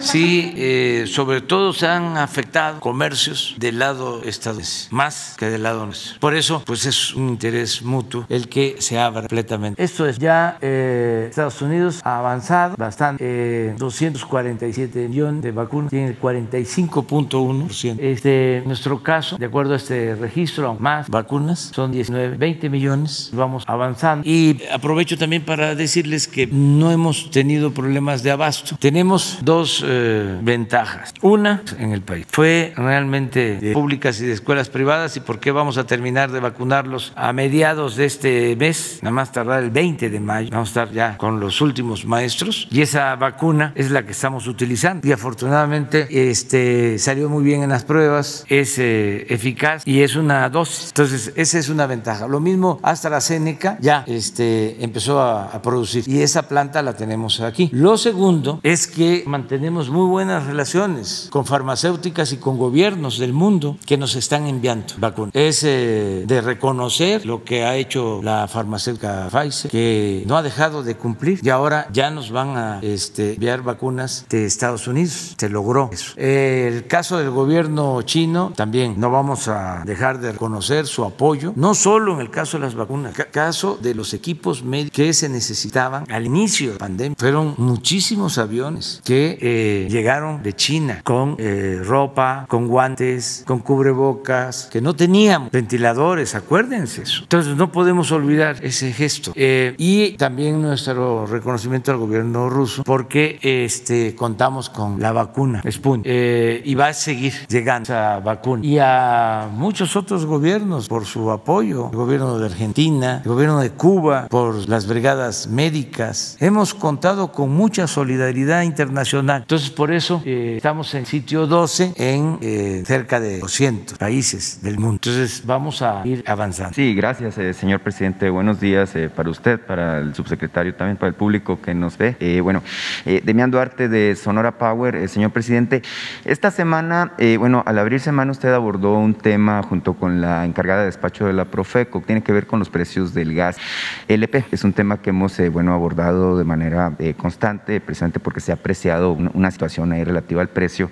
Sí, eh, sobre todo se han afectado comercios del lado estadounidense, más que del lado nuestro. Por eso, pues es un interés mutuo el que se abra completamente. Esto es ya eh, Estados Unidos ha avanzado bastante, eh, 247 millones de vacunas, tiene el 45.1%. Este, nuestro caso, de acuerdo a este registro, más vacunas, son 19, 20 millones, vamos avanzando. Y aprovecho también para decirles que no hemos tenido problemas de abasto. Tenemos dos eh, ventajas. Una en el país fue realmente de públicas y de escuelas privadas y por qué vamos a terminar de vacunarlos a mediados de este mes, nada más tardar el 20 de mayo. Vamos a estar ya con los últimos maestros y esa vacuna es la que estamos utilizando y afortunadamente este, salió muy bien en las pruebas, es eh, eficaz y es una dosis. Entonces, esa es una ventaja. Lo mismo AstraZeneca ya este, empezó a, a producir y esa planta la tenemos aquí. Lo segundo es que mantenemos muy buenas relaciones con farmacéuticas y con gobiernos del mundo que nos están enviando vacunas. Es eh, de reconocer lo que ha hecho la farmacéutica Pfizer, que no ha dejado de cumplir y ahora ya nos van a este, enviar vacunas de Estados Unidos. Se logró eso. El caso del gobierno chino también no vamos a dejar de reconocer su apoyo, no solo en el caso de las vacunas, caso de los equipos médicos que se necesitaban al inicio de la pandemia. Fueron muchísimos aviones que eh, llegaron de China con eh, ropa, con guantes, con cubrebocas, que no teníamos ventiladores, acuérdense eso. Entonces no podemos olvidar ese gesto. Eh, y también nuestro reconocimiento al gobierno ruso porque este, contamos con la vacuna Sputnik y va a seguir llegando esa vacuna. Y a muchos otros gobiernos por su apoyo, el gobierno de Argentina, el gobierno de Cuba, por las brigadas médicas. Hemos contado con mucha solidaridad internacional. Entonces, por eso eh, estamos en sitio 12 en eh, cerca de 200 países del mundo. Entonces, vamos a ir avanzando. Sí, gracias, eh, señor presidente. Buenos días para usted, para el subsecretario, también para el público que nos ve. bueno, Demián Duarte de Sonora Power, señor presidente. Esta semana, bueno, al abrir semana usted abordó un tema junto con la encargada de despacho de la Profeco, que tiene que ver con los precios del gas LP. Es un tema que hemos, bueno, abordado de manera constante, precisamente porque se ha apreciado una, situación ahí relativa al precio.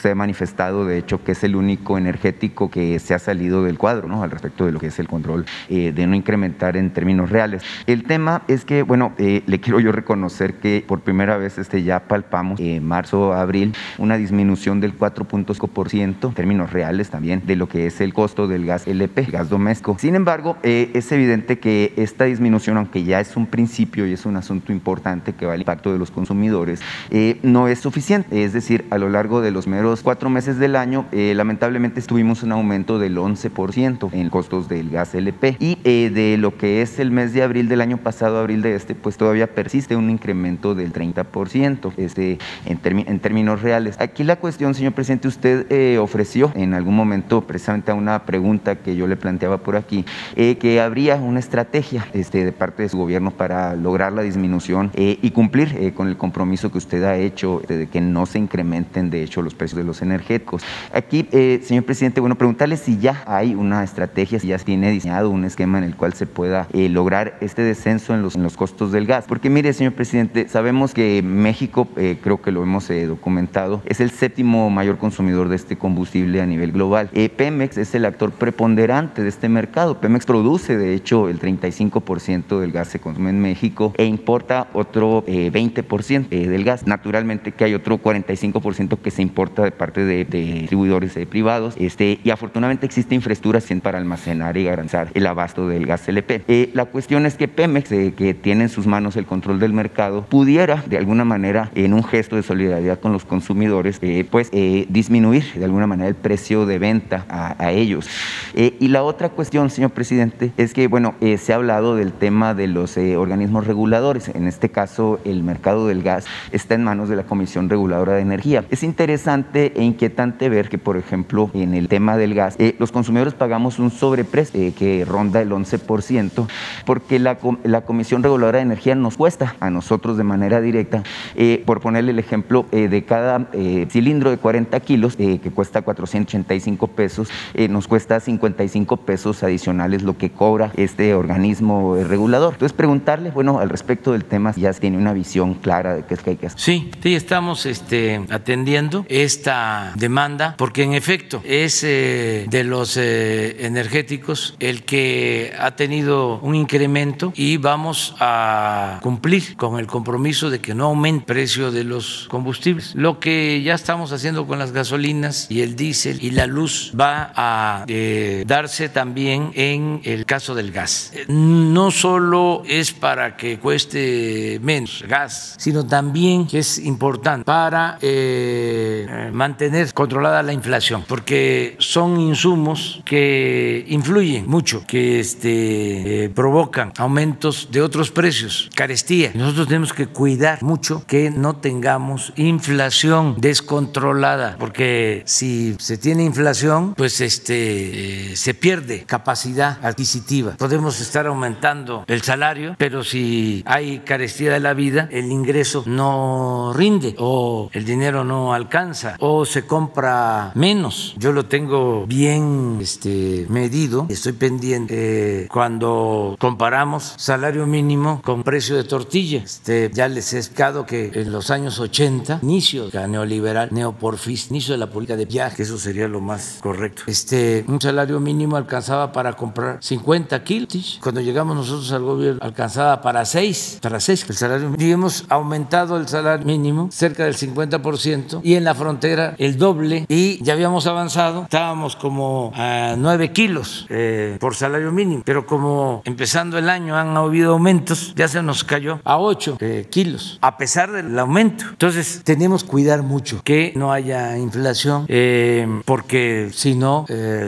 Se ha manifestado, de hecho, que es el único energético que se ha salido del cuadro, ¿no? Al respecto de lo que es el control eh, de no incrementar en términos reales. El tema es que, bueno, eh, le quiero yo reconocer que por primera vez este, ya palpamos en marzo, abril, una disminución del 4.5% en términos reales también de lo que es el costo del gas LP, gas doméstico. Sin embargo, eh, es evidente que esta disminución, aunque ya es un principio y es un asunto importante que va al impacto de los consumidores, eh, no es suficiente. Es decir, a lo largo de los meros cuatro meses del año, eh, lamentablemente tuvimos un aumento del 11% en costos del gas LP. Y eh, de lo que es el mes de abril del año pasado, abril de este, pues todavía persiste un incremento del 30% este, en, en términos reales. Aquí la cuestión, señor presidente, usted ofreció en algún momento, precisamente a una pregunta que yo le planteaba por aquí, que habría una estrategia este, de parte de su gobierno para lograr la disminución y cumplir con el compromiso que usted ha hecho de que no se incrementen, de hecho, los precios de los energéticos. Aquí, eh, señor presidente, bueno, preguntarle si ya hay una estrategia, si ya tiene diseñado un esquema en el cual se pueda eh, lograr este descenso en los, en los costos del gas. Porque mire, señor presidente, sabemos que México, eh, creo que lo hemos documentado, es el séptimo mayor consumidor de este combustible a nivel global. Pemex es el actor preponderante de este mercado. Pemex produce, de hecho, el 35% del gas se consume en México e importa otro 20% del gas. Naturalmente que hay otro 45% que se importa de parte de, distribuidores eh, privados este, y afortunadamente existe infraestructura para almacenar y garantizar el abasto del gas LP. Eh, la cuestión es que Pemex, eh, que tiene en sus manos el control del mercado, pudiera de alguna manera, en un gesto de solidaridad con los consumidores, pues disminuir de alguna manera el precio de venta a, ellos. y la otra cuestión, señor presidente, es que, bueno, se ha hablado del tema de los organismos reguladores, en este caso el mercado del gas está en manos de la Comisión Reguladora de Energía. Es interesante e inquietante ver que, por ejemplo, en el tema del gas, eh, los consumidores pagamos un sobreprecio eh, que ronda el 11%, porque la, Comisión Reguladora de Energía nos cuesta a nosotros de manera directa, eh, por ponerle el ejemplo, de cada cilindro de 40 kilos, que cuesta 485 pesos, nos cuesta 55 pesos adicionales lo que cobra este organismo regulador. Entonces, preguntarle, bueno, al respecto del tema, ya tiene una visión clara de qué es que hay que hacer. Sí, sí, estamos este, atendiendo esta demanda porque en efecto es eh, de los eh, energéticos el que ha tenido un incremento y vamos a cumplir con el compromiso de que no aumente el precio de los combustibles. Lo que ya estamos haciendo con las gasolinas y el diésel y la luz va a eh, darse también en el caso del gas. No solo es para que cueste menos gas, sino también que es importante para eh, mantener controlada la inflación, porque son insumos que influyen mucho, que este, eh, provocan aumentos de otros precios, carestía. Nosotros tenemos que cuidar mucho que no tengamos inflación descontrolada, porque si se tiene inflación, pues este, eh, se pierde capacidad adquisitiva. Podemos estar aumentando el salario, pero si hay carestía de la vida, el ingreso no rinde o el dinero no alcanza o se compra menos. Yo lo tengo bien este, medido, estoy pendiente cuando comparamos salario mínimo con precio de tortilla. Este, ya les he explicado que en los años 80, inicio de la neoliberal, neoporfis, inicio de la política de viaje, eso sería lo más correcto. Este, un salario mínimo alcanzaba para comprar 50 kilos. Cuando llegamos nosotros al gobierno, alcanzaba para 6, para 6 el salario mínimo. Y hemos aumentado el salario mínimo cerca del 50% y en la frontera el doble y ya habíamos avanzado, estábamos como a 9 kilos eh, por salario mínimo, pero como empezando el año han habido aumentos, ya se nos cayó a 8 eh, kilos, a pesar del aumento. Entonces tenemos que cuidar mucho que no haya inflación, eh, porque si no,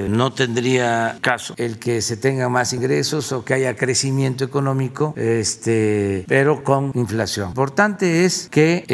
no tendría caso el que se tenga más ingresos o que haya crecimiento económico, este, pero con inflación. Importante es que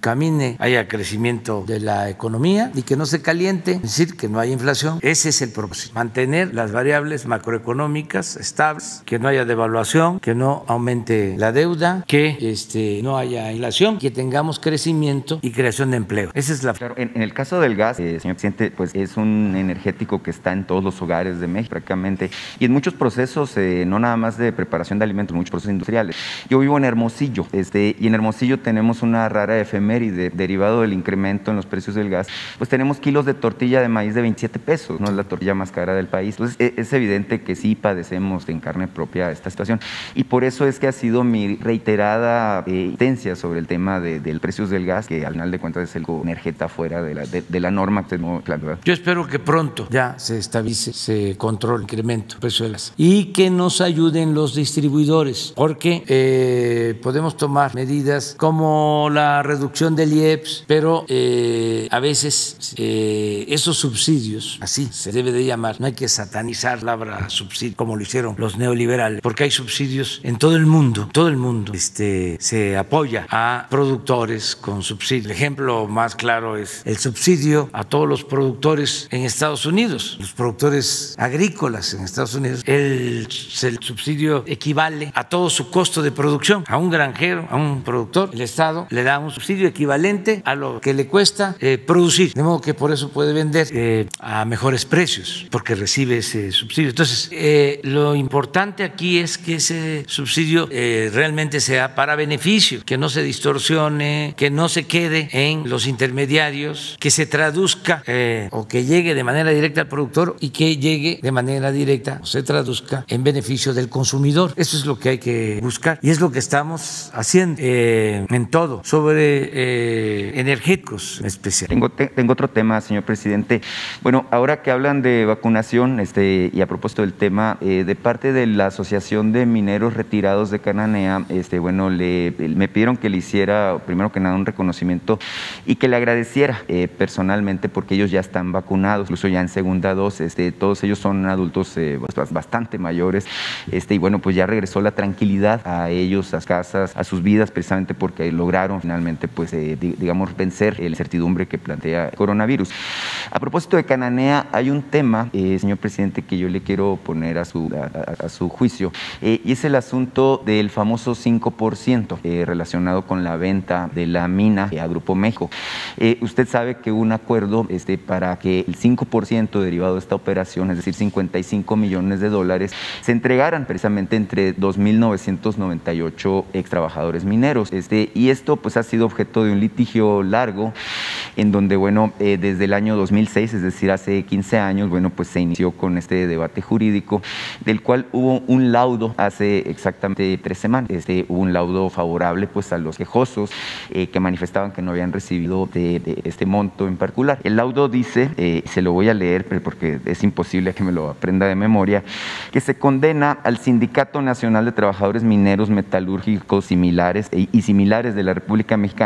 camine, haya crecimiento de la economía y que no se caliente, es decir, que no haya inflación. Ese es el propósito, mantener las variables macroeconómicas estables, que no haya devaluación, que no aumente la deuda, que este, no haya inflación, que tengamos crecimiento y creación de empleo. Esa es la... Claro, en, el caso del gas, eh, señor presidente, pues es un energético que está en todos los hogares de México prácticamente y en muchos procesos, eh, no nada más de preparación de alimentos, muchos procesos industriales. Yo vivo en Hermosillo este, y en Hermosillo tenemos una rara efeméride derivado del incremento en los precios del gas, pues tenemos kilos de tortilla de maíz de 27 pesos, no es la tortilla más cara del país. Entonces e, es evidente que sí padecemos en carne propia esta situación y por eso es que ha sido mi reiterada eh, sobre el tema de, del precios del gas, que al final de cuentas es el energeta fuera de la, de, la norma que tenemos. Yo espero que pronto ya se estabilice, se controle el incremento precio del gas y que nos ayuden los distribuidores, porque eh, podemos tomar medidas como la reducción del IEPS, pero eh, a veces eh, esos subsidios, así se debe de llamar, no hay que satanizar la palabra subsidio como lo hicieron los neoliberales, porque hay subsidios en todo el mundo, todo el mundo este, se apoya a productores con subsidio. El ejemplo más claro es el subsidio a todos los productores en Estados Unidos, los productores agrícolas en Estados Unidos. El, el subsidio equivale a todo su costo de producción. A un granjero, a un productor, el Estado le da un subsidio equivalente a lo que le cuesta eh, producir. De modo que por eso puede vender eh, a mejores precios, porque recibe ese subsidio. Entonces, eh, lo importante aquí es que ese subsidio realmente sea para beneficio, que no se distorsione, que no se quede en los intermediarios, que se traduzca o que llegue de manera directa al productor y que llegue de manera directa o se traduzca en beneficio del consumidor. Eso es lo que hay que buscar y es lo que estamos haciendo en todo sobre energéticos especial. Tengo, otro tema, señor presidente. Bueno, ahora que hablan de vacunación este, y a propósito del tema, eh, de parte de la Asociación de Mineros Retirados de Cananea, este, bueno, le, me pidieron que le hiciera, primero que nada, un reconocimiento y que le agradeciera eh, personalmente porque ellos ya están vacunados, incluso ya en segunda dosis. Este, todos ellos son adultos eh, bastante mayores este, y bueno, pues ya regresó la tranquilidad a ellos, a sus casas, a sus vidas, precisamente porque lograron finalmente, pues, digamos, vencer la incertidumbre que plantea el coronavirus. A propósito de Cananea, hay un tema, eh, señor presidente, que yo le quiero poner a su, a, su juicio, eh, y es el asunto del famoso 5% eh, relacionado con la venta de la mina a Grupo México. usted sabe que hubo un acuerdo este, para que el 5% derivado de esta operación, es decir, 55 millones de dólares, se entregaran precisamente entre 2.998 ex trabajadores mineros. Este, y esto pues ha sido objeto de un litigio largo en donde, bueno, eh, desde el año 2006, es decir, hace 15 años, bueno, pues se inició con este debate jurídico, del cual hubo un laudo hace exactamente tres semanas. Este, hubo un laudo favorable pues a los quejosos eh, que manifestaban que no habían recibido de, este monto en particular. El laudo dice, eh, se lo voy a leer porque es imposible que me lo aprenda de memoria, que se condena al Sindicato Nacional de Trabajadores Mineros Metalúrgicos similares e, y similares de la República Mexicana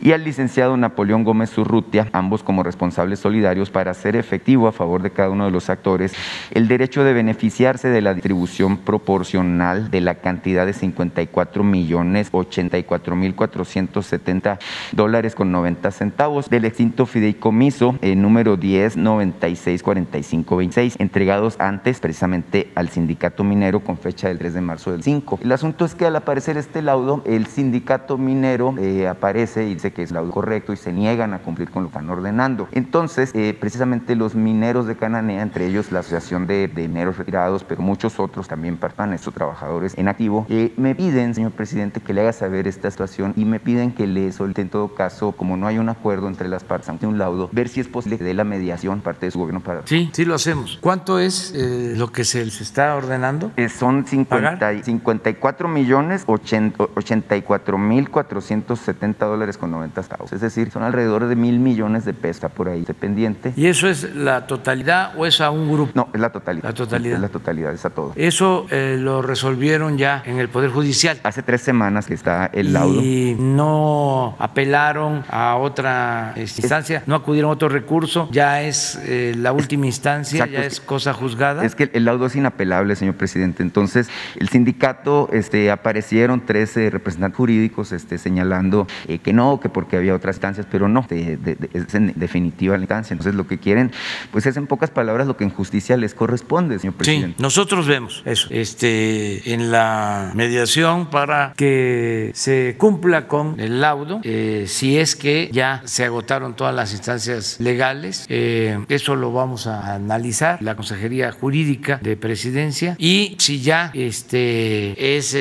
y al licenciado Napoleón Gómez Urrutia, ambos como responsables solidarios, para hacer efectivo a favor de cada uno de los actores el derecho de beneficiarse de la distribución proporcional de la cantidad de 54 millones 84 mil 470 dólares con 90 centavos del extinto fideicomiso eh, número 10 96 45 26 entregados antes precisamente al sindicato minero con fecha del 3 de marzo del 5. El asunto es que al aparecer este laudo, el sindicato minero eh, aparece y dice que es laudo correcto y se niegan a cumplir con lo que están ordenando. Entonces, eh, precisamente los mineros de Cananea, entre ellos la Asociación de, Mineros Retirados, pero muchos otros también participan, estos trabajadores en activo, eh, me piden, señor presidente, que le haga saber esta situación y me piden que le solicite en todo caso, como no hay un acuerdo entre las partes, ante un laudo, ver si es posible que dé la mediación parte de su gobierno para... Sí, sí lo hacemos. ¿Cuánto es lo que se les está ordenando? son 50, 54 millones 84 mil 470 dólares con 90 centavos. Es decir, son alrededor de mil millones de pesos por ahí pendiente. ¿Y eso es la totalidad o es a un grupo? No, es la totalidad. La totalidad. Es la totalidad, es a todo. Eso eh, lo resolvieron ya en el Poder Judicial. Hace tres semanas que está el laudo. Y no apelaron a otra instancia, no acudieron a otro recurso, ya es eh, la última instancia, ya es cosa juzgada. Es que el laudo es inapelable, señor presidente. Entonces, el sindicato este, aparecieron 13 representantes jurídicos este, señalando eh, que no, que porque había otras instancias, pero no, es en definitiva la instancia. Entonces, lo que quieren, pues es en pocas palabras lo que en justicia les corresponde, señor presidente. Sí, nosotros vemos eso este, en la mediación para que se cumpla con el laudo, eh, si es que ya se agotaron todas las instancias legales. Eh, eso lo vamos a analizar, la Consejería Jurídica de Presidencia, y si ya este, es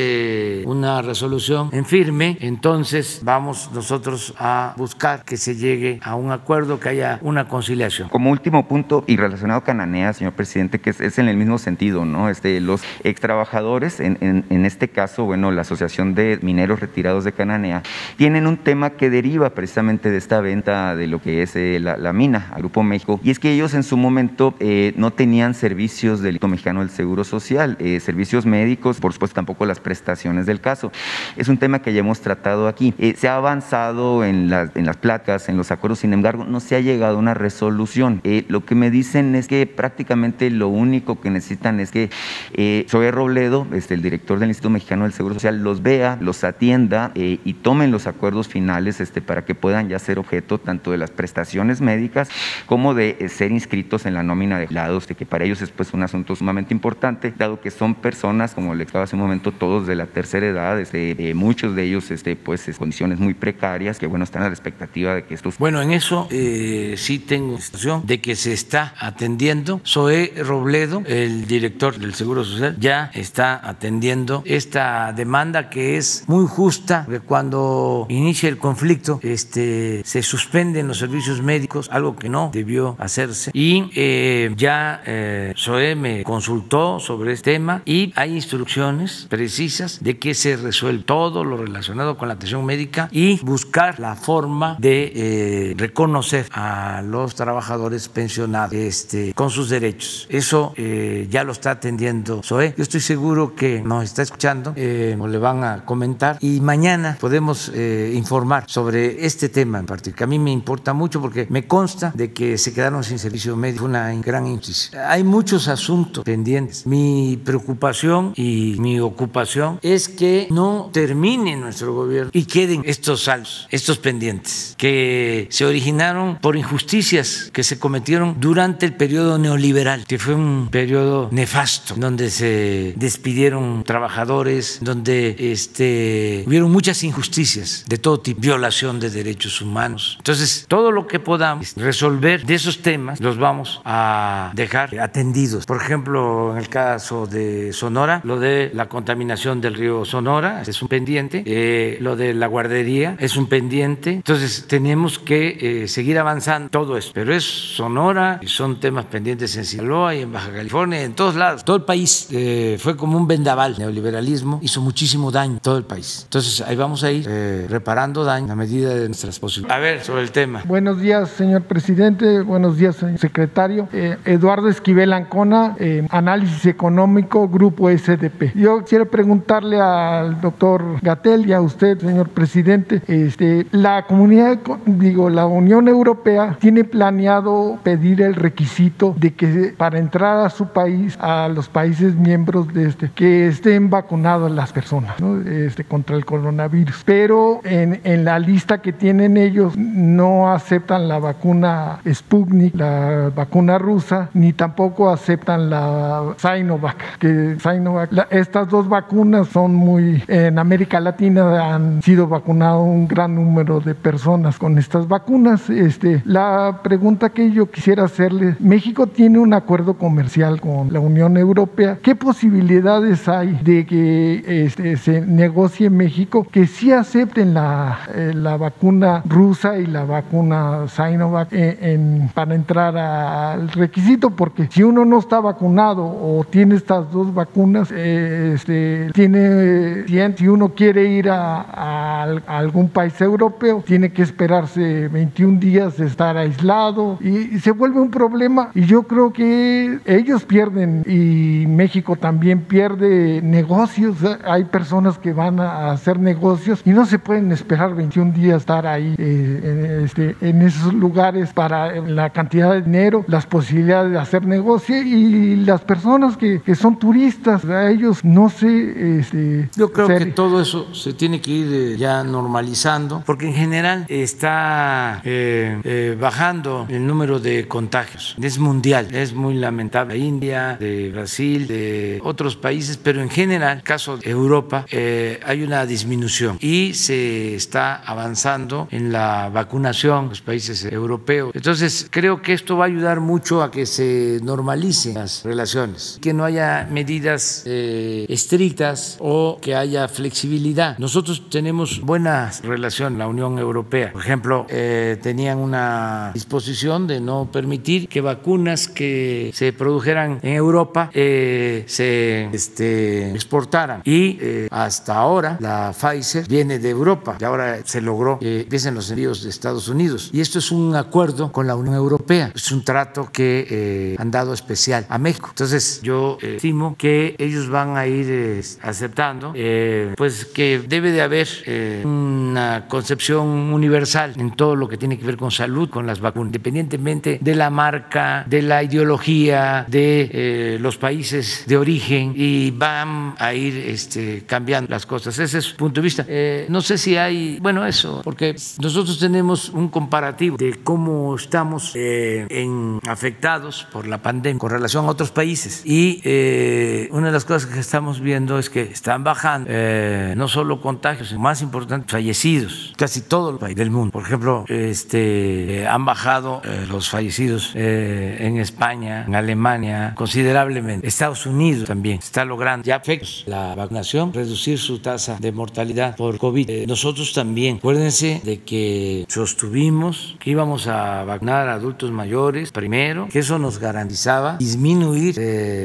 una resolución en firme, entonces vamos nosotros a buscar que se llegue a un acuerdo, que haya una conciliación. Como último punto y relacionado con Cananea, señor presidente, que es, en el mismo sentido, ¿no? Este, los ex trabajadores, en, en, este caso, bueno, la Asociación de Mineros Retirados de Cananea, tienen un tema que deriva precisamente de esta venta de lo que es eh, la, mina a Grupo México, y es que ellos en su momento eh, no tenían servicios del Mexicano del Seguro Social, servicios médicos, por supuesto tampoco las prestaciones del caso. Es un tema que ya hemos tratado aquí. Eh, se ha avanzado en las, placas, en los acuerdos, sin embargo, no se ha llegado a una resolución. Eh, lo que me dicen es que prácticamente lo único que necesitan es que eh, Robledo, este, el director del Instituto Mexicano del Seguro Social, los vea, los atienda eh, y tomen los acuerdos finales este, para que puedan ya ser objeto tanto de las prestaciones médicas como de ser inscritos en la nómina de lados, que para ellos es pues, un asunto sumamente importante, dado que son personas, como le estaba hace un momento, todos de la tercera edad, este, muchos de ellos este, pues, condiciones muy precarias, que bueno, están a la expectativa de que estos... Bueno, en eso eh, sí tengo situación de que se está atendiendo. Zoe Robledo, el director del Seguro Social, ya está atendiendo esta demanda que es muy justa, que cuando inicia el conflicto este, se suspenden los servicios médicos, algo que no debió hacerse. Y eh, ya eh, me consultó sobre este tema y hay instrucciones precisas de que se resuelve todo lo relacionado con la atención médica y buscar la forma de eh, reconocer a los trabajadores pensionados este, con sus derechos. Eso eh, ya lo está atendiendo SOE. Yo estoy seguro que nos está escuchando eh, o le van a comentar y mañana podemos informar sobre este tema en particular. A mí me importa mucho porque me consta de que se quedaron sin servicio médico. Una gran injusticia. Hay muchos asuntos pendientes. Mi preocupación y mi ocupación es que no termine nuestro gobierno y queden estos saldos, estos pendientes que se originaron por injusticias que se cometieron durante el periodo neoliberal, que fue un periodo nefasto, donde se despidieron trabajadores, donde este, hubieron muchas injusticias de todo tipo, violación de derechos humanos. Entonces, todo lo que podamos resolver de esos temas los vamos a dejar atendidos. Por ejemplo, en el caso de Sonora, lo de la contaminación del río Sonora es un pendiente, eh, lo de la guardería es un pendiente. Entonces tenemos que eh, seguir avanzando todo esto. Pero es Sonora y son temas pendientes en Sinaloa y en Baja California, en todos lados. Todo el país eh, fue como un vendaval. El neoliberalismo hizo muchísimo daño todo el país. Entonces ahí vamos a ir eh, reparando daño a medida de nuestras posibilidades. A ver, sobre el tema. Buenos días, señor presidente. Buenos días, señor secretario. Eduardo Esquivel Ancona, Análisis Económico, Grupo SDP. Yo quiero preguntarle al doctor Gatel y a usted, señor presidente, este, la comunidad, digo, la Unión Europea tiene planeado pedir el requisito de que para entrar a su país, a los países miembros de este, que estén vacunadas las personas este, contra el coronavirus. Pero en, en la lista que tienen ellos no aceptan la vacuna Sputnik, la vacuna rusa, ni tampoco aceptan la Sinovac. Que Sinovac, estas dos vacunas son muy, en América Latina han sido vacunados un gran número de personas con estas vacunas. Este, la pregunta que yo quisiera hacerle, México tiene un acuerdo comercial con la Unión Europea. ¿Qué posibilidades hay de que este, se negocie en México que sí acepten la, eh, la vacuna rusa y la vacuna Sinovac en, para entrar al requisito? Porque si uno no está vacunado o tiene estas dos vacunas, eh, este, tiene, si uno quiere ir a, a algún país europeo, tiene que esperarse 21 días de estar aislado y, se vuelve un problema y yo creo que ellos pierden y México también pierde negocios. Hay personas que van a hacer negocios y no se pueden esperar 21 días estar ahí eh, en, este, en esos lugares para la cantidad de dinero, las posibilidades de hacer negocio y las personas que, que son turistas, a ellos no sé. Este, yo creo que todo eso se tiene que ir eh, ya normalizando porque en general está eh, eh, bajando el número de contagios. Es mundial, es muy lamentable. De India, de Brasil, de otros países, pero en general, caso de Europa, eh, hay una disminución y se está avanzando en la vacunación en los países europeos. Entonces, creo que esto va a ayudar mucho a que se normalicen las relaciones, que no haya medidas estrictas o que haya flexibilidad. Nosotros tenemos buena relación, la Unión Europea. Por ejemplo, eh, tenían una disposición de no permitir que vacunas que se produjeran en Europa eh, se este, exportaran. Y eh, hasta ahora la Pfizer viene de Europa y ahora se logró que empiecen los envíos de Estados Unidos. Y esto es un acuerdo con la Unión Europea. Es un trato que han dado especial a México. Entonces yo estimo que ellos van a ir aceptando, pues que debe de haber una concepción universal en todo lo que tiene que ver con salud, con las vacunas, independientemente de la marca, de la ideología, de eh, los países de origen y van a ir este, cambiando las cosas. Ese es su punto de vista. Eh, no sé si hay, bueno, eso, porque nosotros tenemos un comparativo de cómo estamos eh, en, afectados por la pandemia con relación a otros países. Y una de las cosas que estamos viendo es que están bajando no solo contagios, más importante, fallecidos, casi todo el país del mundo. Por ejemplo, este, han bajado eh, los fallecidos eh, en España, en Alemania, considerablemente. Estados Unidos también está logrando ya efectos la vacunación, reducir su tasa de mortalidad por COVID. Eh, nosotros también, acuérdense de que sostuvimos que íbamos a vacunar a adultos mayores primero, que eso nos garantizaba disminuir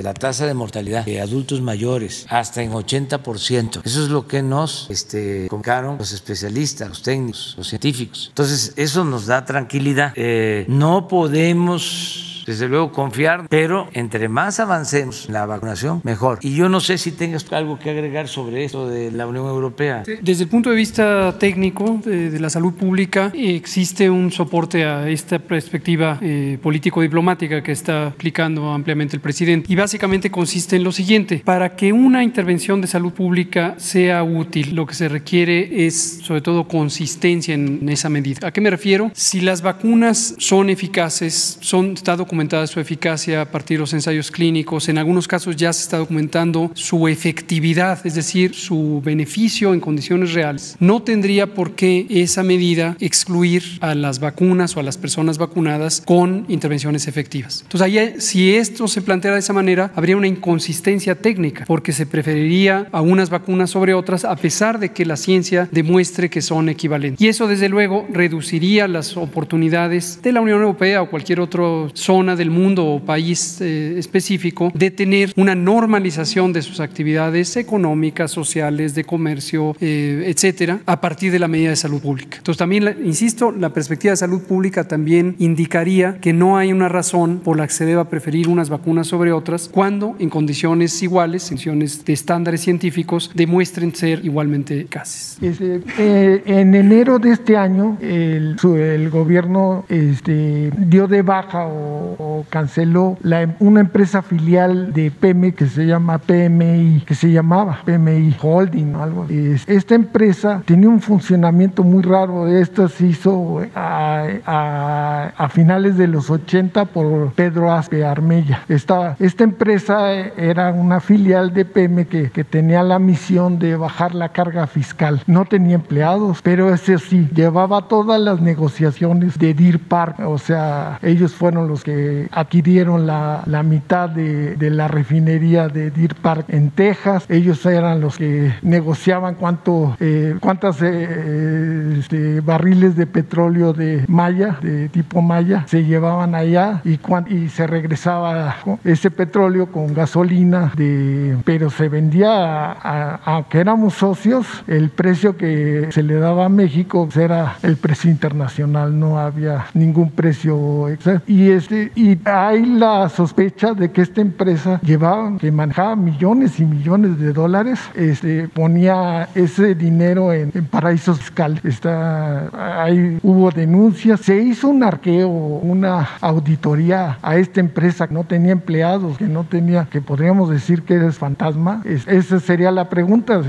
la tasa de mortalidad de adultos mayores hasta en 80%. Eso es lo que nos este, convocaron los especialistas, los técnicos, los científicos. Entonces, eso nos da tranquilidad. Eh, no podemos desde luego confiar, pero entre más avancemos en la vacunación, mejor. Y yo no sé si tengas algo que agregar sobre esto de la Unión Europea. Desde el punto de vista técnico de, la salud pública, existe un soporte a esta perspectiva eh, político-diplomática que está aplicando ampliamente el presidente. Y básicamente consiste en lo siguiente, para que una intervención de salud pública sea útil, lo que se requiere es sobre todo consistencia en esa medida. ¿A qué me refiero? Si las vacunas son eficaces, son estado documentada su eficacia a partir de los ensayos clínicos, en algunos casos ya se está documentando su efectividad, es decir, su beneficio en condiciones reales. No tendría por qué esa medida excluir a las vacunas o a las personas vacunadas con intervenciones efectivas. Entonces, ahí, si esto se plantea de esa manera, habría una inconsistencia técnica, porque se preferiría a unas vacunas sobre otras, a pesar de que la ciencia demuestre que son equivalentes. Y eso, desde luego, reduciría las oportunidades de la Unión Europea o cualquier otra zona del mundo o país eh, específico de tener una normalización de sus actividades económicas, sociales, de comercio, eh, etcétera, a partir de la medida de salud pública. Entonces, también, insisto, la perspectiva de salud pública también indicaría que no hay una razón por la que se deba preferir unas vacunas sobre otras cuando en condiciones iguales, en condiciones de estándares científicos, demuestren ser igualmente eficaces. Eh, en enero de este año, el, el gobierno este, dio de baja o, canceló la, una empresa filial de PMI que se llama PMI, que se llamaba PMI Holding o algo. Esta empresa tenía un funcionamiento muy raro. Esto se hizo a, a, a finales de los 80 por Pedro Aspe Armella. Esta, esta empresa era una filial de PM que, que tenía la misión de bajar la carga fiscal. No tenía empleados, pero ese sí, llevaba todas las negociaciones de Deer Park. O sea, ellos fueron los que adquirieron la, la mitad de, de, la refinería de Deer Park en Texas. Ellos eran los que negociaban cuánto, eh, cuántas eh, este, barriles de petróleo de Maya, de tipo Maya, se llevaban allá y, y se regresaba ese petróleo con gasolina, de, pero se vendía, aunque éramos socios, el precio que se le daba a México era el precio internacional, no había ningún precio exacto. Y, este, y hay la sospecha de que esta empresa llevaba, que manejaba millones y millones de dólares, este, ponía ese dinero en, en paraísos fiscales. Está, ahí hubo denuncias, se hizo un arqueo, una auditoría a esta empresa que no tenía empleados, que no tenía, que podríamos decir que es fantasma. Es, esa sería la pregunta.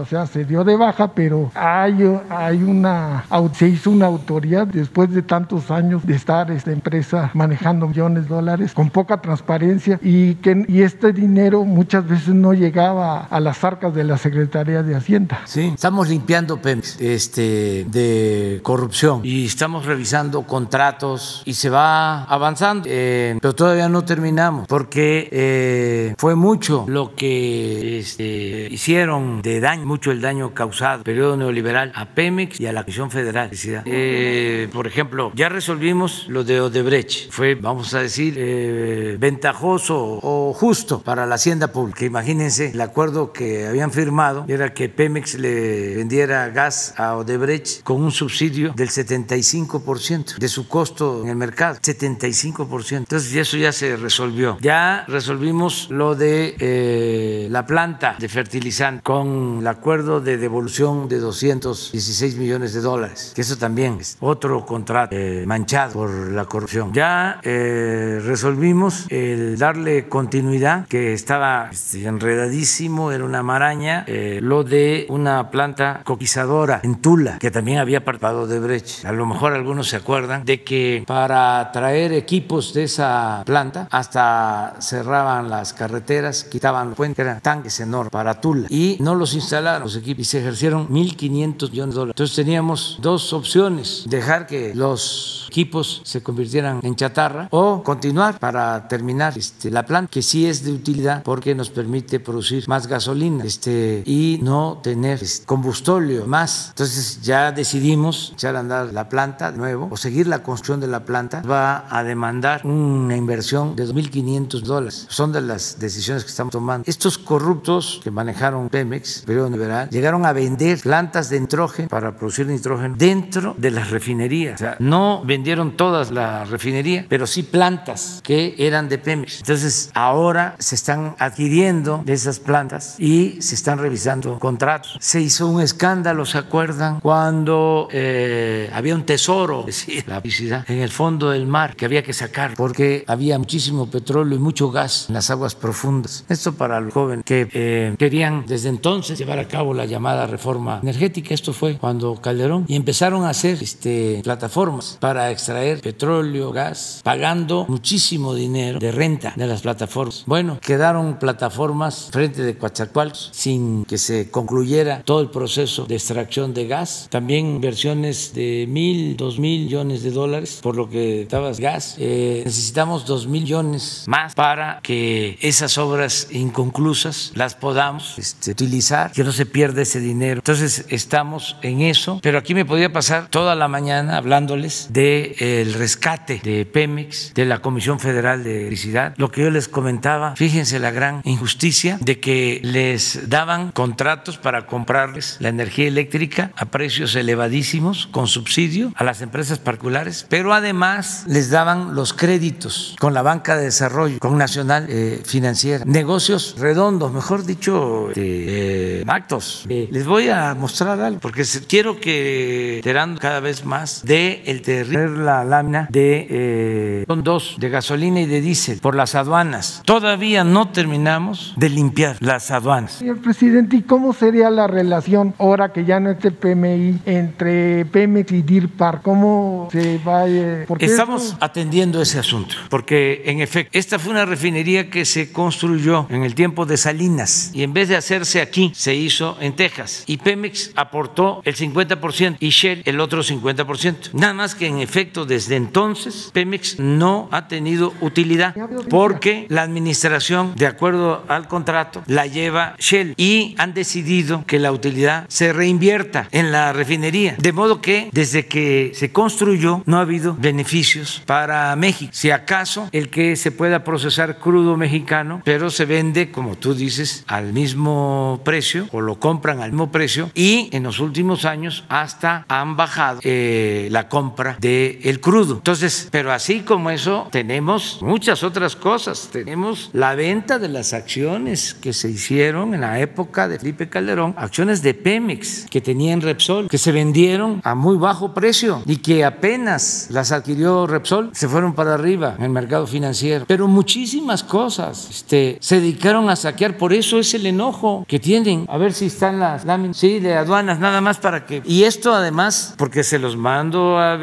O sea, se dio de baja, pero hay, hay una, se hizo una autoría después de tantos años de estar esta empresa manejando millones de dólares con poca transparencia y que y este dinero muchas veces no llegaba a las arcas de la Secretaría de Hacienda. Sí, estamos limpiando PEMEX este, de corrupción y estamos revisando contratos y se va avanzando, eh, pero todavía no terminamos porque eh, fue mucho lo que este, hicieron de daño, mucho el daño causado, periodo neoliberal a Pemex y a la Comisión Federal. Eh, por ejemplo, ya resolvimos lo de Odebrecht, fue, vamos a decir, ventajoso o justo para la hacienda pública. Imagínense el acuerdo que habían firmado era que Pemex le vendiera gas a Odebrecht con un subsidio del 75% de su costo en el mercado, 75%. Entonces, eso ya se resolvió. Ya resolvimos lo de eh, la planta de fertilizante con el acuerdo de devolución de 216 millones de dólares, que eso también es otro contrato eh, manchado por la corrupción. Ya eh, resolvimos el darle continuidad, que estaba este, enredadísimo, era una maraña, lo de una planta coquizadora en Tula, que también había apartado de Brecht. A lo mejor algunos se acuerdan de que para traer equipos de esa planta hasta cerraban las carreteras, quitaban los puentes, eran tanques enormes para Tula y no los instalaron los equipos y se ejercieron 1.500 millones de dólares. Entonces teníamos dos opciones, dejar que los equipos se convirtieran en chatarra o continuar para terminar este, la planta, que sí es de utilidad porque nos permite producir más gasolina este, y no tener este, combustóleo más. Entonces ya decidimos echar a andar la planta de nuevo o seguir la construcción de la planta. Va a demandar una inversión de 2.500 dólares. Son de las decisiones que estamos tomando. Estos corruptos que manejaron Pemex, periodo liberal, llegaron a vender plantas de nitrógeno para producir nitrógeno dentro de las refinerías. O sea, no vendieron todas la refinería, pero sí plantas que eran de Pemex. Entonces, ahora se están adquiriendo de esas plantas y se están revisando contratos. Se hizo un escándalo, ¿se acuerdan? Cuando eh, había un tesoro (laughs) la publicidad, en el fondo del mar que había que sacar porque había muchísimo petróleo y mucho gas en las aguas profundas. Esto para los jóvenes que eh, querían desde entonces llevar a cabo la llamada reforma energética. Esto fue cuando Calderón y empezaron a hacer este, plataformas para extraer petróleo, gas, pagando muchísimo dinero de renta de las plataformas. Bueno, quedaron plataformas frente de Coatzacoalcos sin que se concluyera todo el proceso de extracción de gas. También inversiones de mil, dos mil millones de dólares por lo que estabas gas. Eh, necesitamos dos millones más para que esas obras inconclusas las podamos este, utilizar, que no se pierda ese dinero. Entonces estamos en eso, pero aquí me podía pasar toda la mañana hablándoles del el rescate de Pemex, de la Comisión Federal de Electricidad, lo que yo les comentaba, fíjense la gran injusticia de que les daban contratos para comprarles la energía eléctrica a precios elevadísimos con subsidio a las empresas particulares, pero además les daban los créditos con la banca de desarrollo, con Nacional eh, Financiera, negocios redondos, mejor dicho, de, eh, actos. Eh, les voy a mostrar algo, porque quiero que enterando cada vez más de el terrible la lámina de son dos de gasolina y de diésel por las aduanas. Todavía no terminamos de limpiar las aduanas. Señor presidente, ¿y cómo sería la relación ahora que ya no esté PMI entre Pemex y DIRPAR? ¿Cómo se va? Estamos atendiendo ese asunto, porque en efecto esta fue una refinería que se construyó en el tiempo de Salinas y en vez de hacerse aquí se hizo en Texas y Pemex aportó el 50% y Shell el otro 50%. Nada más que en efecto desde entonces Pemex no ha tenido utilidad porque la administración de acuerdo al contrato la lleva Shell y han decidido que la utilidad se reinvierta en la refinería. De modo que desde que se construyó no ha habido beneficios para México. Si acaso el que se pueda procesar crudo mexicano, pero se vende, como tú dices, al mismo precio o lo compran al mismo precio y en los últimos años hasta han bajado eh, la compra del el crudo. Entonces, pero así como eso, tenemos muchas otras cosas. Tenemos la venta de las acciones que se hicieron en la época de Felipe Calderón, acciones de Pemex que tenían Repsol, que se vendieron a muy bajo precio y que apenas las adquirió Repsol, se fueron para arriba en el mercado financiero. Pero muchísimas cosas este, se dedicaron a saquear, por eso es el enojo que tienen. A ver si están las láminas, sí, de aduanas, nada más para que... Y esto además, porque se los mando a,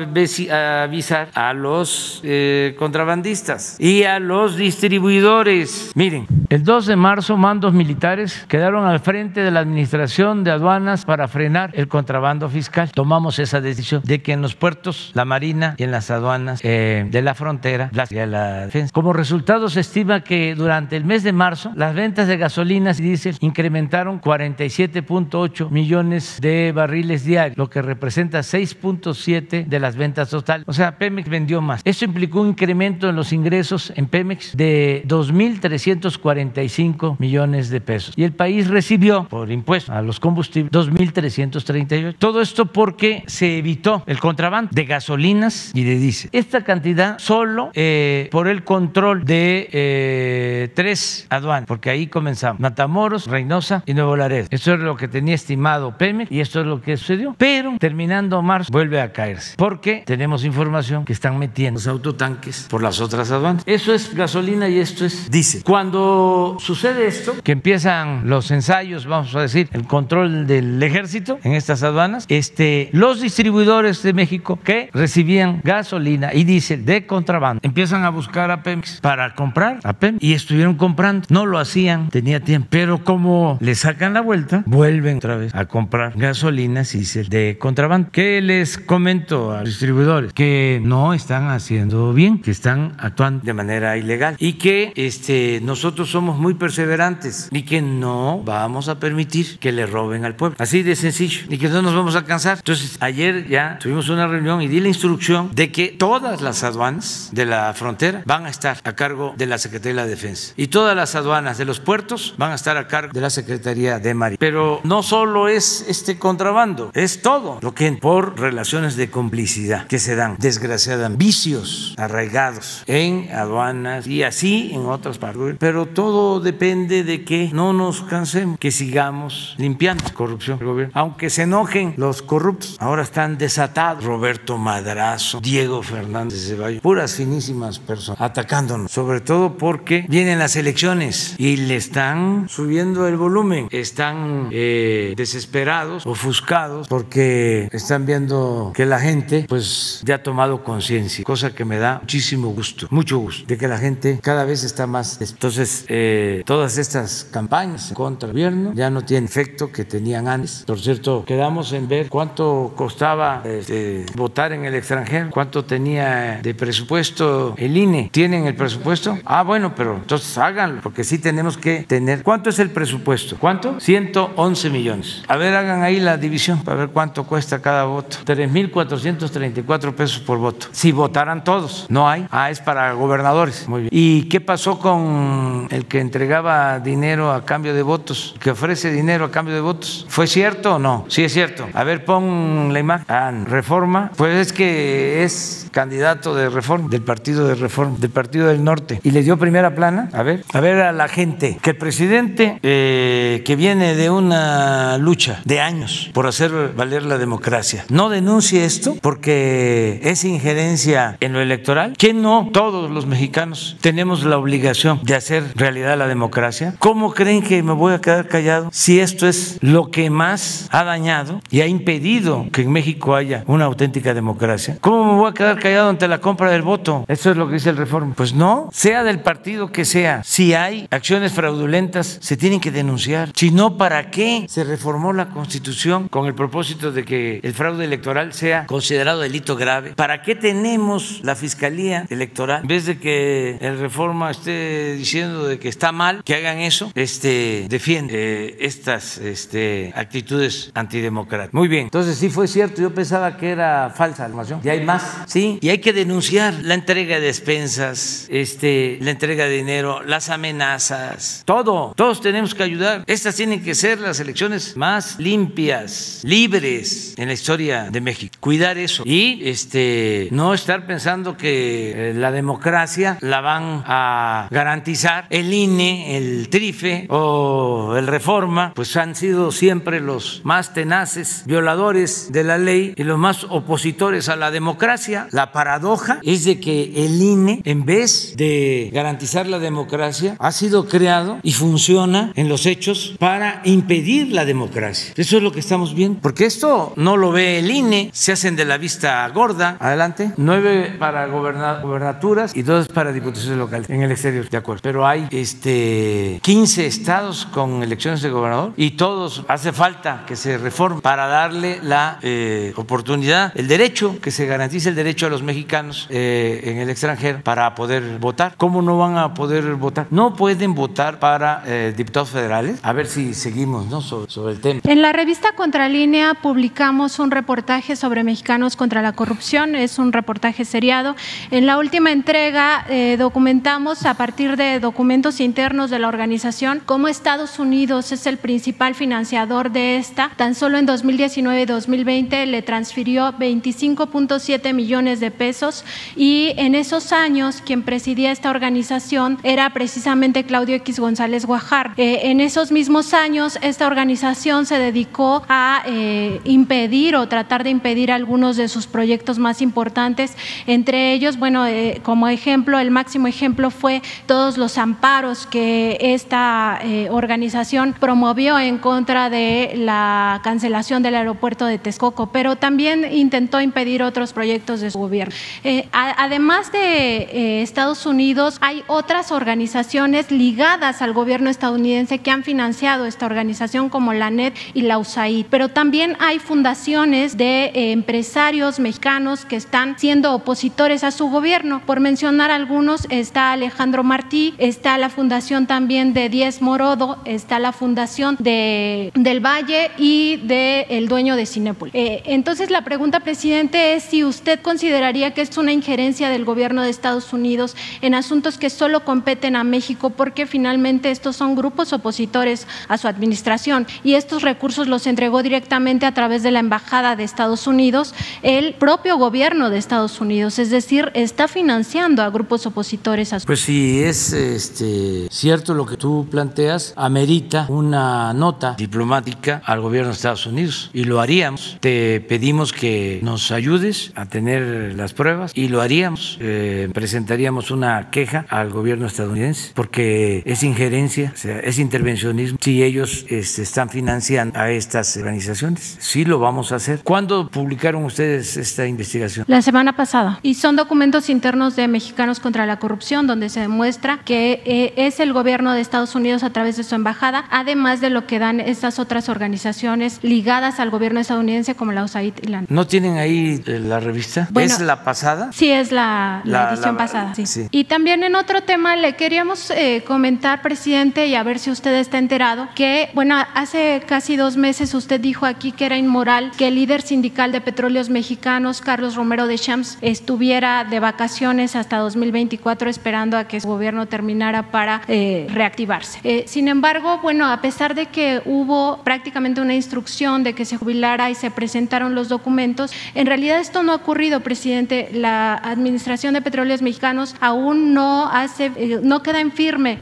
avisar a los eh, contrabandistas y a los distribuidores. Miren, el 2 de marzo mandos militares quedaron al frente de la administración de aduanas para frenar el contrabando fiscal. Tomamos esa decisión de que en los puertos, la Marina y en las aduanas eh, de la frontera, la, la defensa. Como resultado se estima que durante el mes de marzo las ventas de gasolinas y diésel incrementaron 47.8 millones de barriles diarios, lo que representa 6.7 de las ventas totales. O sea, Pemex vendió más. Esto implicó un incremento en los ingresos en Pemex de 2.345 millones de pesos. Y el país recibió por impuesto a los combustibles 2.338. Todo esto porque se evitó el contrabando de gasolinas y de diésel. Esta cantidad solo eh, por el control de eh, tres aduanas, porque ahí comenzamos. Matamoros, Reynosa y Nuevo Laredo. Esto es lo que tenía estimado Pemex y esto es lo que sucedió. Pero terminando marzo vuelve a caerse, porque tenemos información que están metiendo los autotanques por las otras aduanas. Eso es gasolina y esto es diésel. Cuando sucede esto, que empiezan los ensayos, vamos a decir, el control del ejército en estas aduanas, este, los distribuidores de México que recibían gasolina y diésel de contrabando empiezan a buscar a Pemex para comprar a Pemex y estuvieron comprando. No lo hacían, tenía tiempo, pero como le sacan la vuelta, vuelven otra vez a comprar gasolinas y diésel de contrabando. ¿Qué les comento a los distribuidores? Que no están haciendo bien, que están actuando de manera ilegal y que este, nosotros somos muy perseverantes y que no vamos a permitir que le roben al pueblo. Así de sencillo y que no nos vamos a cansar. Entonces, ayer ya tuvimos una reunión y di la instrucción de que todas las aduanas de la frontera van a estar a cargo de la Secretaría de la Defensa y todas las aduanas de los puertos van a estar a cargo de la Secretaría de Marina. Pero no solo es este contrabando, es todo lo que por relaciones de complicidad que se dan, desgraciadamente, vicios arraigados en aduanas y así en otras partes, pero todo depende de que no nos cansemos, que sigamos limpiando corrupción del gobierno. Aunque se enojen los corruptos, ahora están desatados. Roberto Madrazo, Diego Fernández de Valle, puras finísimas personas atacándonos, sobre todo porque vienen las elecciones y le están subiendo el volumen, están eh, desesperados, ofuscados, porque están viendo que la gente pues ya ha tomado conciencia, cosa que me da muchísimo gusto, mucho gusto, de que la gente cada vez está más. Entonces, eh, todas estas campañas contra el gobierno ya no tienen efecto que tenían antes. Por cierto, quedamos en ver cuánto costaba este, votar en el extranjero, cuánto tenía de presupuesto el INE. ¿Tienen el presupuesto? Ah, bueno, pero entonces háganlo, porque sí tenemos que tener. ¿Cuánto es el presupuesto? ¿Cuánto? 111 millones. A ver, hagan ahí la división para ver cuánto cuesta cada voto. 3.434 pesos por voto. Si votaran todos, no hay. Ah, es para gobernadores. Muy bien. ¿Y qué pasó con el que entregaba dinero a cambio de votos? Que ofrece dinero a cambio de votos. ¿Fue cierto o no? Sí, es cierto. A ver, pon la imagen. Ah, reforma. Pues es que es candidato de reforma, del partido de reforma, del partido del norte. Y le dio primera plana. A ver, a ver a la gente. Que el presidente eh, que viene de una lucha de años por hacer valer la democracia no denuncie esto porque es injerencia en lo electoral. Que no todos los mexicanos tenemos la obligación de hacer realidad la democracia. ¿Cómo creen que me voy a quedar callado si esto es lo que más ha dañado y ha impedido que en México haya una auténtica democracia? ¿Cómo me voy a quedar callado ante la compra del voto? Eso es lo que dice el reforma. Pues no, sea del partido que sea, si hay acciones fraudulentas, se tienen que denunciar. Si no, ¿para qué se reformó la Constitución con el propósito de que el fraude electoral sea considerado delito grave? ¿Para qué tenemos la Fiscalía Electoral en vez de que el reforma esté diciendo de que está mal que hagan eso? Este defiende eh, estas este, actitudes antidemocráticas. Muy bien, entonces sí fue cierto, yo pensaba que era falsa la información. Y hay más, sí, y hay que denunciar la entrega de despensas, este, la entrega de dinero, las amenazas, todo. Todos tenemos que ayudar. Estas tienen que ser las elecciones más limpias, libres en la historia de México. Cuidar eso y este, no estar pensando que eh, la democracia la van a garantizar el INE, el TRIFE o el Reforma, pues han sido siempre los más tenaces, violadores de la ley y los más opositores a la democracia. La paradoja es de que el INE, en vez de garantizar la democracia, ha sido creado y funciona en los hechos para impedir la democracia. Eso es lo que estamos viendo, porque esto no lo ve el INE, se hacen de la vista gorda. Adelante. Nueve para gobernaturas y dos para diputaciones locales en el exterior, de acuerdo. Pero hay este 15 estados con elecciones de gobernador y todos hace falta que se reforme para darle la eh, oportunidad, el derecho, que se garantice el derecho a los mexicanos eh, en el extranjero para poder votar. ¿Cómo no van a poder votar? No pueden votar para eh, diputados federales. A ver si seguimos ¿no? sobre, sobre el tema. En la revista Contralínea publicamos un reportaje sobre mexicanos contra la corrupción. Es un reportaje seriado. En la última entrega eh, documentamos a partir de documentos internos de la organización cómo Estados Unidos es el principal financiador de esta. Tan solo en 2019 y 2020 le transfirió 25.7 millones de pesos y en esos años quien presidía esta organización era precisamente Claudio X González Guajar. Eh, en esos mismos años esta organización se dedicó a eh, impedir o tratar de impedir algunos de sus proyectos más importantes, entre ellos, bueno, eh, como ejemplo, el máximo ejemplo fue todos los amparos que esta eh, organización promovió en contra de la cancelación del aeropuerto de Texcoco, pero también intentó impedir otros proyectos de su gobierno. Eh, además de Estados Unidos, hay otras organizaciones ligadas al gobierno estadounidense que han financiado esta organización como la NET y la USAID, pero también hay fundaciones de empresarios mexicanos que están siendo opositores a su gobierno. Por mencionar algunos, está Alejandro Martí, está la fundación también de Diez Morodo, está la fundación de, del Valle y de el dueño de Cinépolis. Eh, entonces, la pregunta, presidente, es si usted consideraría que es una injerencia del gobierno de Estados Unidos en asuntos que solo competen a México, porque finalmente estos son grupos opositores a su administración y estos recursos los entregó directamente a través de la Embajada de Estados Unidos, el propio gobierno de Estados Unidos, es decir, está financiando a grupos opositores a su Pues si es este, cierto lo que tú planteas, amerita una nota diplomática al gobierno de Estados Unidos y lo haríamos. Te pedimos que nos ayudes a tener las pruebas y lo haríamos. Eh, presentaríamos una queja al gobierno estadounidense porque es injerencia, o sea, es intervencionismo si ellos este, están financiando a estas organizaciones. Sí lo vamos a hacer. ¿Cuándo publicaron ustedes esta investigación? La semana pasada. Y son documentos internos de Mexicanos contra la Corrupción donde se demuestra que eh, es el gobierno de Estados Unidos a través de su embajada, además de lo que dan estas otras organizaciones ligadas al gobierno estadounidense como la USAID y la ¿No tienen ahí eh, la revista? Bueno, ¿Es la pasada? Sí, es la, la La- edición la- pasada. sí. sí. Y también en otro tema le queríamos eh, comentar, presidente, y a ver si usted está enterado, que, bueno, hace casi dos meses usted dijo aquí que era inmoral que el líder sindical de petróleos mexicanos, Carlos Romero de Champs, estuviera de vacaciones hasta 2024 esperando a que su gobierno terminara para eh, reactivarse. Eh, sin embargo, bueno, a pesar de que hubo prácticamente una instrucción de que se jubilara y se presentaron los documentos, en realidad esto no ha ocurrido, presidente. La Administración de Petróleos Mexicanos aún no hace, eh, no queda en firme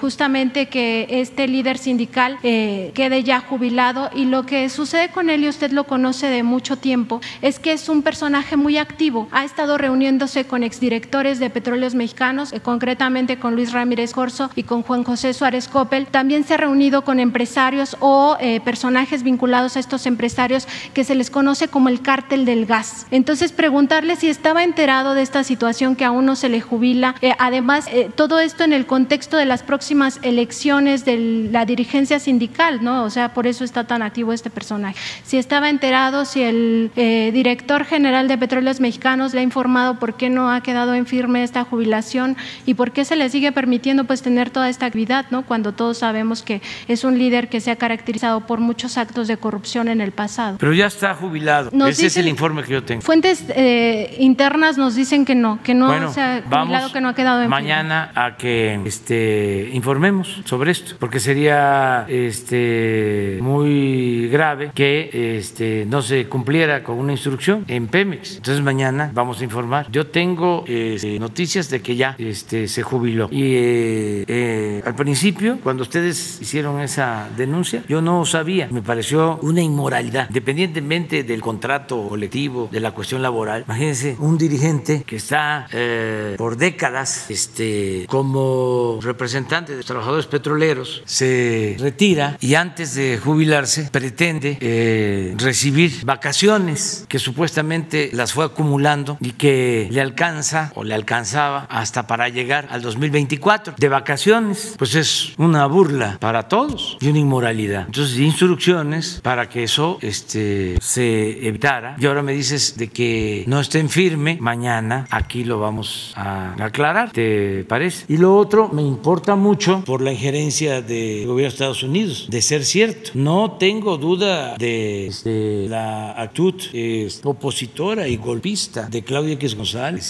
justamente que este líder sindical quede ya jubilado y lo que sucede con él, y usted lo conoce de mucho tiempo, es que es un personaje muy activo. Ha estado reuniéndose con exdirectores de Petróleos Mexicanos, eh, concretamente con Luis Ramírez Corso y con Juan José Suárez Coppel. También se ha reunido con empresarios o eh, personajes vinculados a estos empresarios que se les conoce como el cártel del gas. Entonces, preguntarle si estaba enterado de esta situación que aún no se le jubila. Eh, además, eh, todo esto en el contexto de las próximas elecciones de la dirigencia sindical, ¿no? O sea, por eso está tan activo este personaje. Si estaba enterado, si el director general de Petróleos Mexicanos le ha informado por qué no ha quedado en firme esta jubilación y por qué se le sigue permitiendo pues tener toda esta actividad, ¿no? Cuando todos sabemos que es un líder que se ha caracterizado por muchos actos de corrupción en el pasado. Pero ya está jubilado. Nos Ese es el informe que yo tengo. Fuentes eh, internas nos dicen que no, que no bueno, se ha jubilado, vamos que no ha quedado en firme. mañana a que este, informemos sobre esto, porque sería este, muy grave que este, no se cumpliera con una instrucción en Pemex. Entonces mañana vamos a informar. Yo tengo este, noticias de que ya este, se jubiló. Y eh, eh, al principio, cuando ustedes hicieron esa denuncia, yo no sabía. Me pareció una inmoralidad, independientemente del contrato colectivo, de la cuestión laboral. Imagínense un dirigente que está eh, por décadas este, como representante de los trabajadores petroleros, se retira y antes de jubilarse pretende recibir vacaciones que supuestamente las fue acumulando y que le alcanza o le alcanzaba hasta para llegar al 2024 de vacaciones. Pues es una burla para todos y una inmoralidad. Entonces, instrucciones para que eso este, se evitara. Y ahora me dices de que no estén firme. Mañana aquí lo vamos a aclarar. ¿Te parece? Y lo otro me importa mucho por la injerencia del gobierno de Estados Unidos, de ser cierto. No tengo duda de, este, la actitud eh, opositora y golpista de Claudia X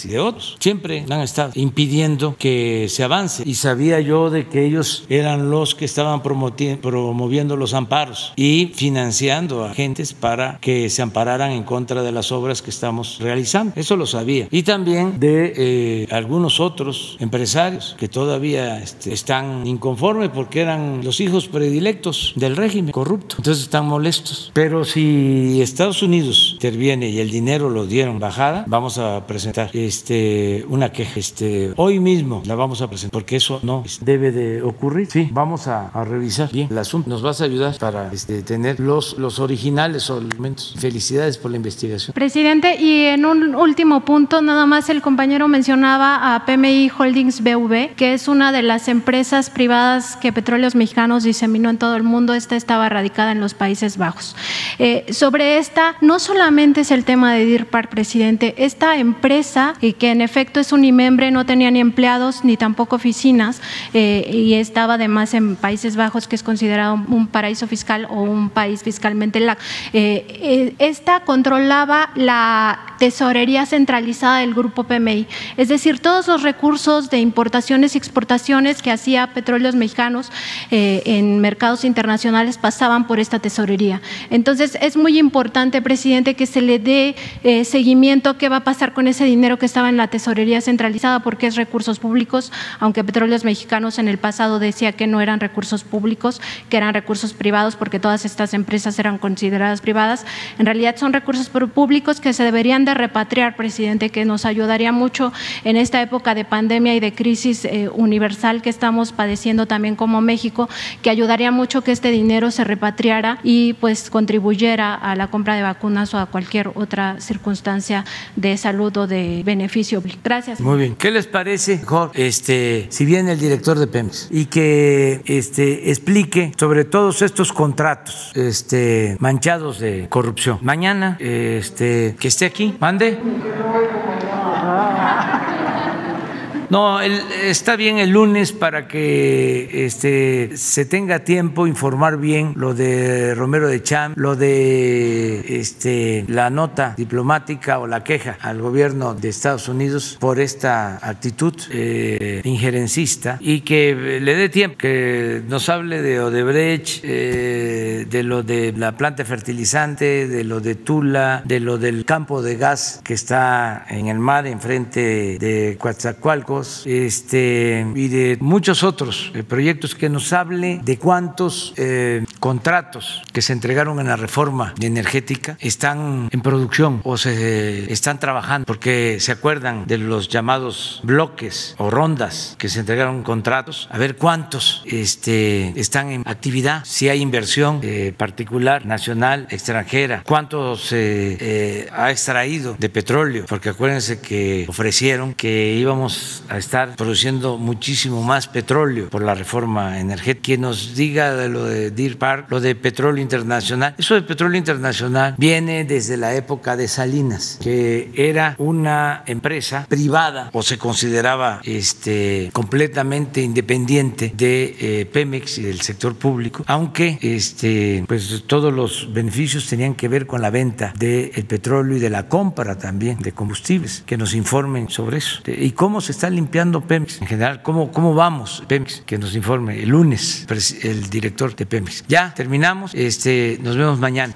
Y de otros. Siempre han estado impidiendo que se avance. Y sabía yo de que ellos eran los que estaban promoviendo los amparos y financiando a agentes para que se ampararan en contra de las obras que estamos realizando. Eso lo sabía. Y también de eh, algunos otros empresarios que todavía este, están inconformes porque eran los hijos predilectos del régimen corrupto. Entonces están molestos. Pero si Estados Unidos interviene y el dinero lo dieron bajada, vamos a presentar este, una queja. Este, hoy mismo la vamos a presentar porque eso no debe de ocurrir. Sí, vamos a, a revisar bien el asunto. Nos vas a ayudar para este, tener los, los originales o elementos. Felicidades por la investigación. Presidente, y en un último punto, nada más el compañero mencionaba a PMI Holdings BV, que es una de las empresas privadas que Petróleos Mexicanos diseminó en todo el mundo. Esta estaba radicada en los Países Bajos. Eh, sobre esta, no solamente es el tema de DIRPAR, presidente, esta empresa, y que en efecto es unimembre, no tenía ni empleados ni tampoco oficinas, eh, y estaba además en Países Bajos, que es considerado un paraíso fiscal o un país fiscalmente lax. Eh, eh, esta controlaba la tesorería centralizada del grupo PMI, es decir, todos los recursos de importaciones y exportaciones que hacía Petróleos Mexicanos eh, en mercados internacionales pasaban por esta tesorería. Entonces, es muy importante, presidente, que se le dé eh, seguimiento qué va a pasar con ese dinero que estaba en la tesorería centralizada, porque es recursos públicos, aunque Petróleos Mexicanos en el pasado decía que no eran recursos públicos, que eran recursos privados, porque todas estas empresas eran consideradas privadas. En realidad son recursos públicos que se deberían de repatriar, presidente, que nos ayudaría mucho en esta época de pandemia y de crisis eh, universal que estamos padeciendo también como México, que ayudaría mucho que este dinero se repatriara y pues contribuyera a la compra de vacunas o a cualquier otra circunstancia de salud o de beneficio. Gracias. Muy bien. ¿Qué les parece, este, si viene el director de PEMS y que este, explique sobre todos estos contratos este, manchados de corrupción? Mañana, este, que esté aquí, mande. No, está bien el lunes para que este, se tenga tiempo informar bien lo de Romero de Cham, lo de este, la nota diplomática o la queja al gobierno de Estados Unidos por esta actitud eh, injerencista y que le dé tiempo, que nos hable de Odebrecht, eh, de lo de la planta fertilizante, de lo de Tula, de lo del campo de gas que está en el mar enfrente de Este, y de muchos otros eh, proyectos que nos hable de cuántos eh, contratos que se entregaron en la reforma energética están en producción o se están trabajando, porque se acuerdan de los llamados bloques o rondas que se entregaron contratos, a ver cuántos este, están en actividad, si hay inversión eh, particular, nacional, extranjera, cuánto se ha extraído de petróleo, porque acuérdense que ofrecieron que íbamos a estar produciendo muchísimo más petróleo por la reforma energética. Quien nos diga de lo de Deer Park, lo de petróleo internacional, eso de petróleo internacional viene desde la época de Salinas, que era una empresa privada o se consideraba este, completamente independiente de eh, Pemex y del sector público, aunque este, pues, todos los beneficios tenían que ver con la venta del petróleo y de la compra también de combustibles, que nos informen sobre eso y cómo se está limpiando Pemex en general, cómo, cómo vamos Pemex, que nos informe el lunes el director de Pemex. Ya terminamos, este, nos vemos mañana.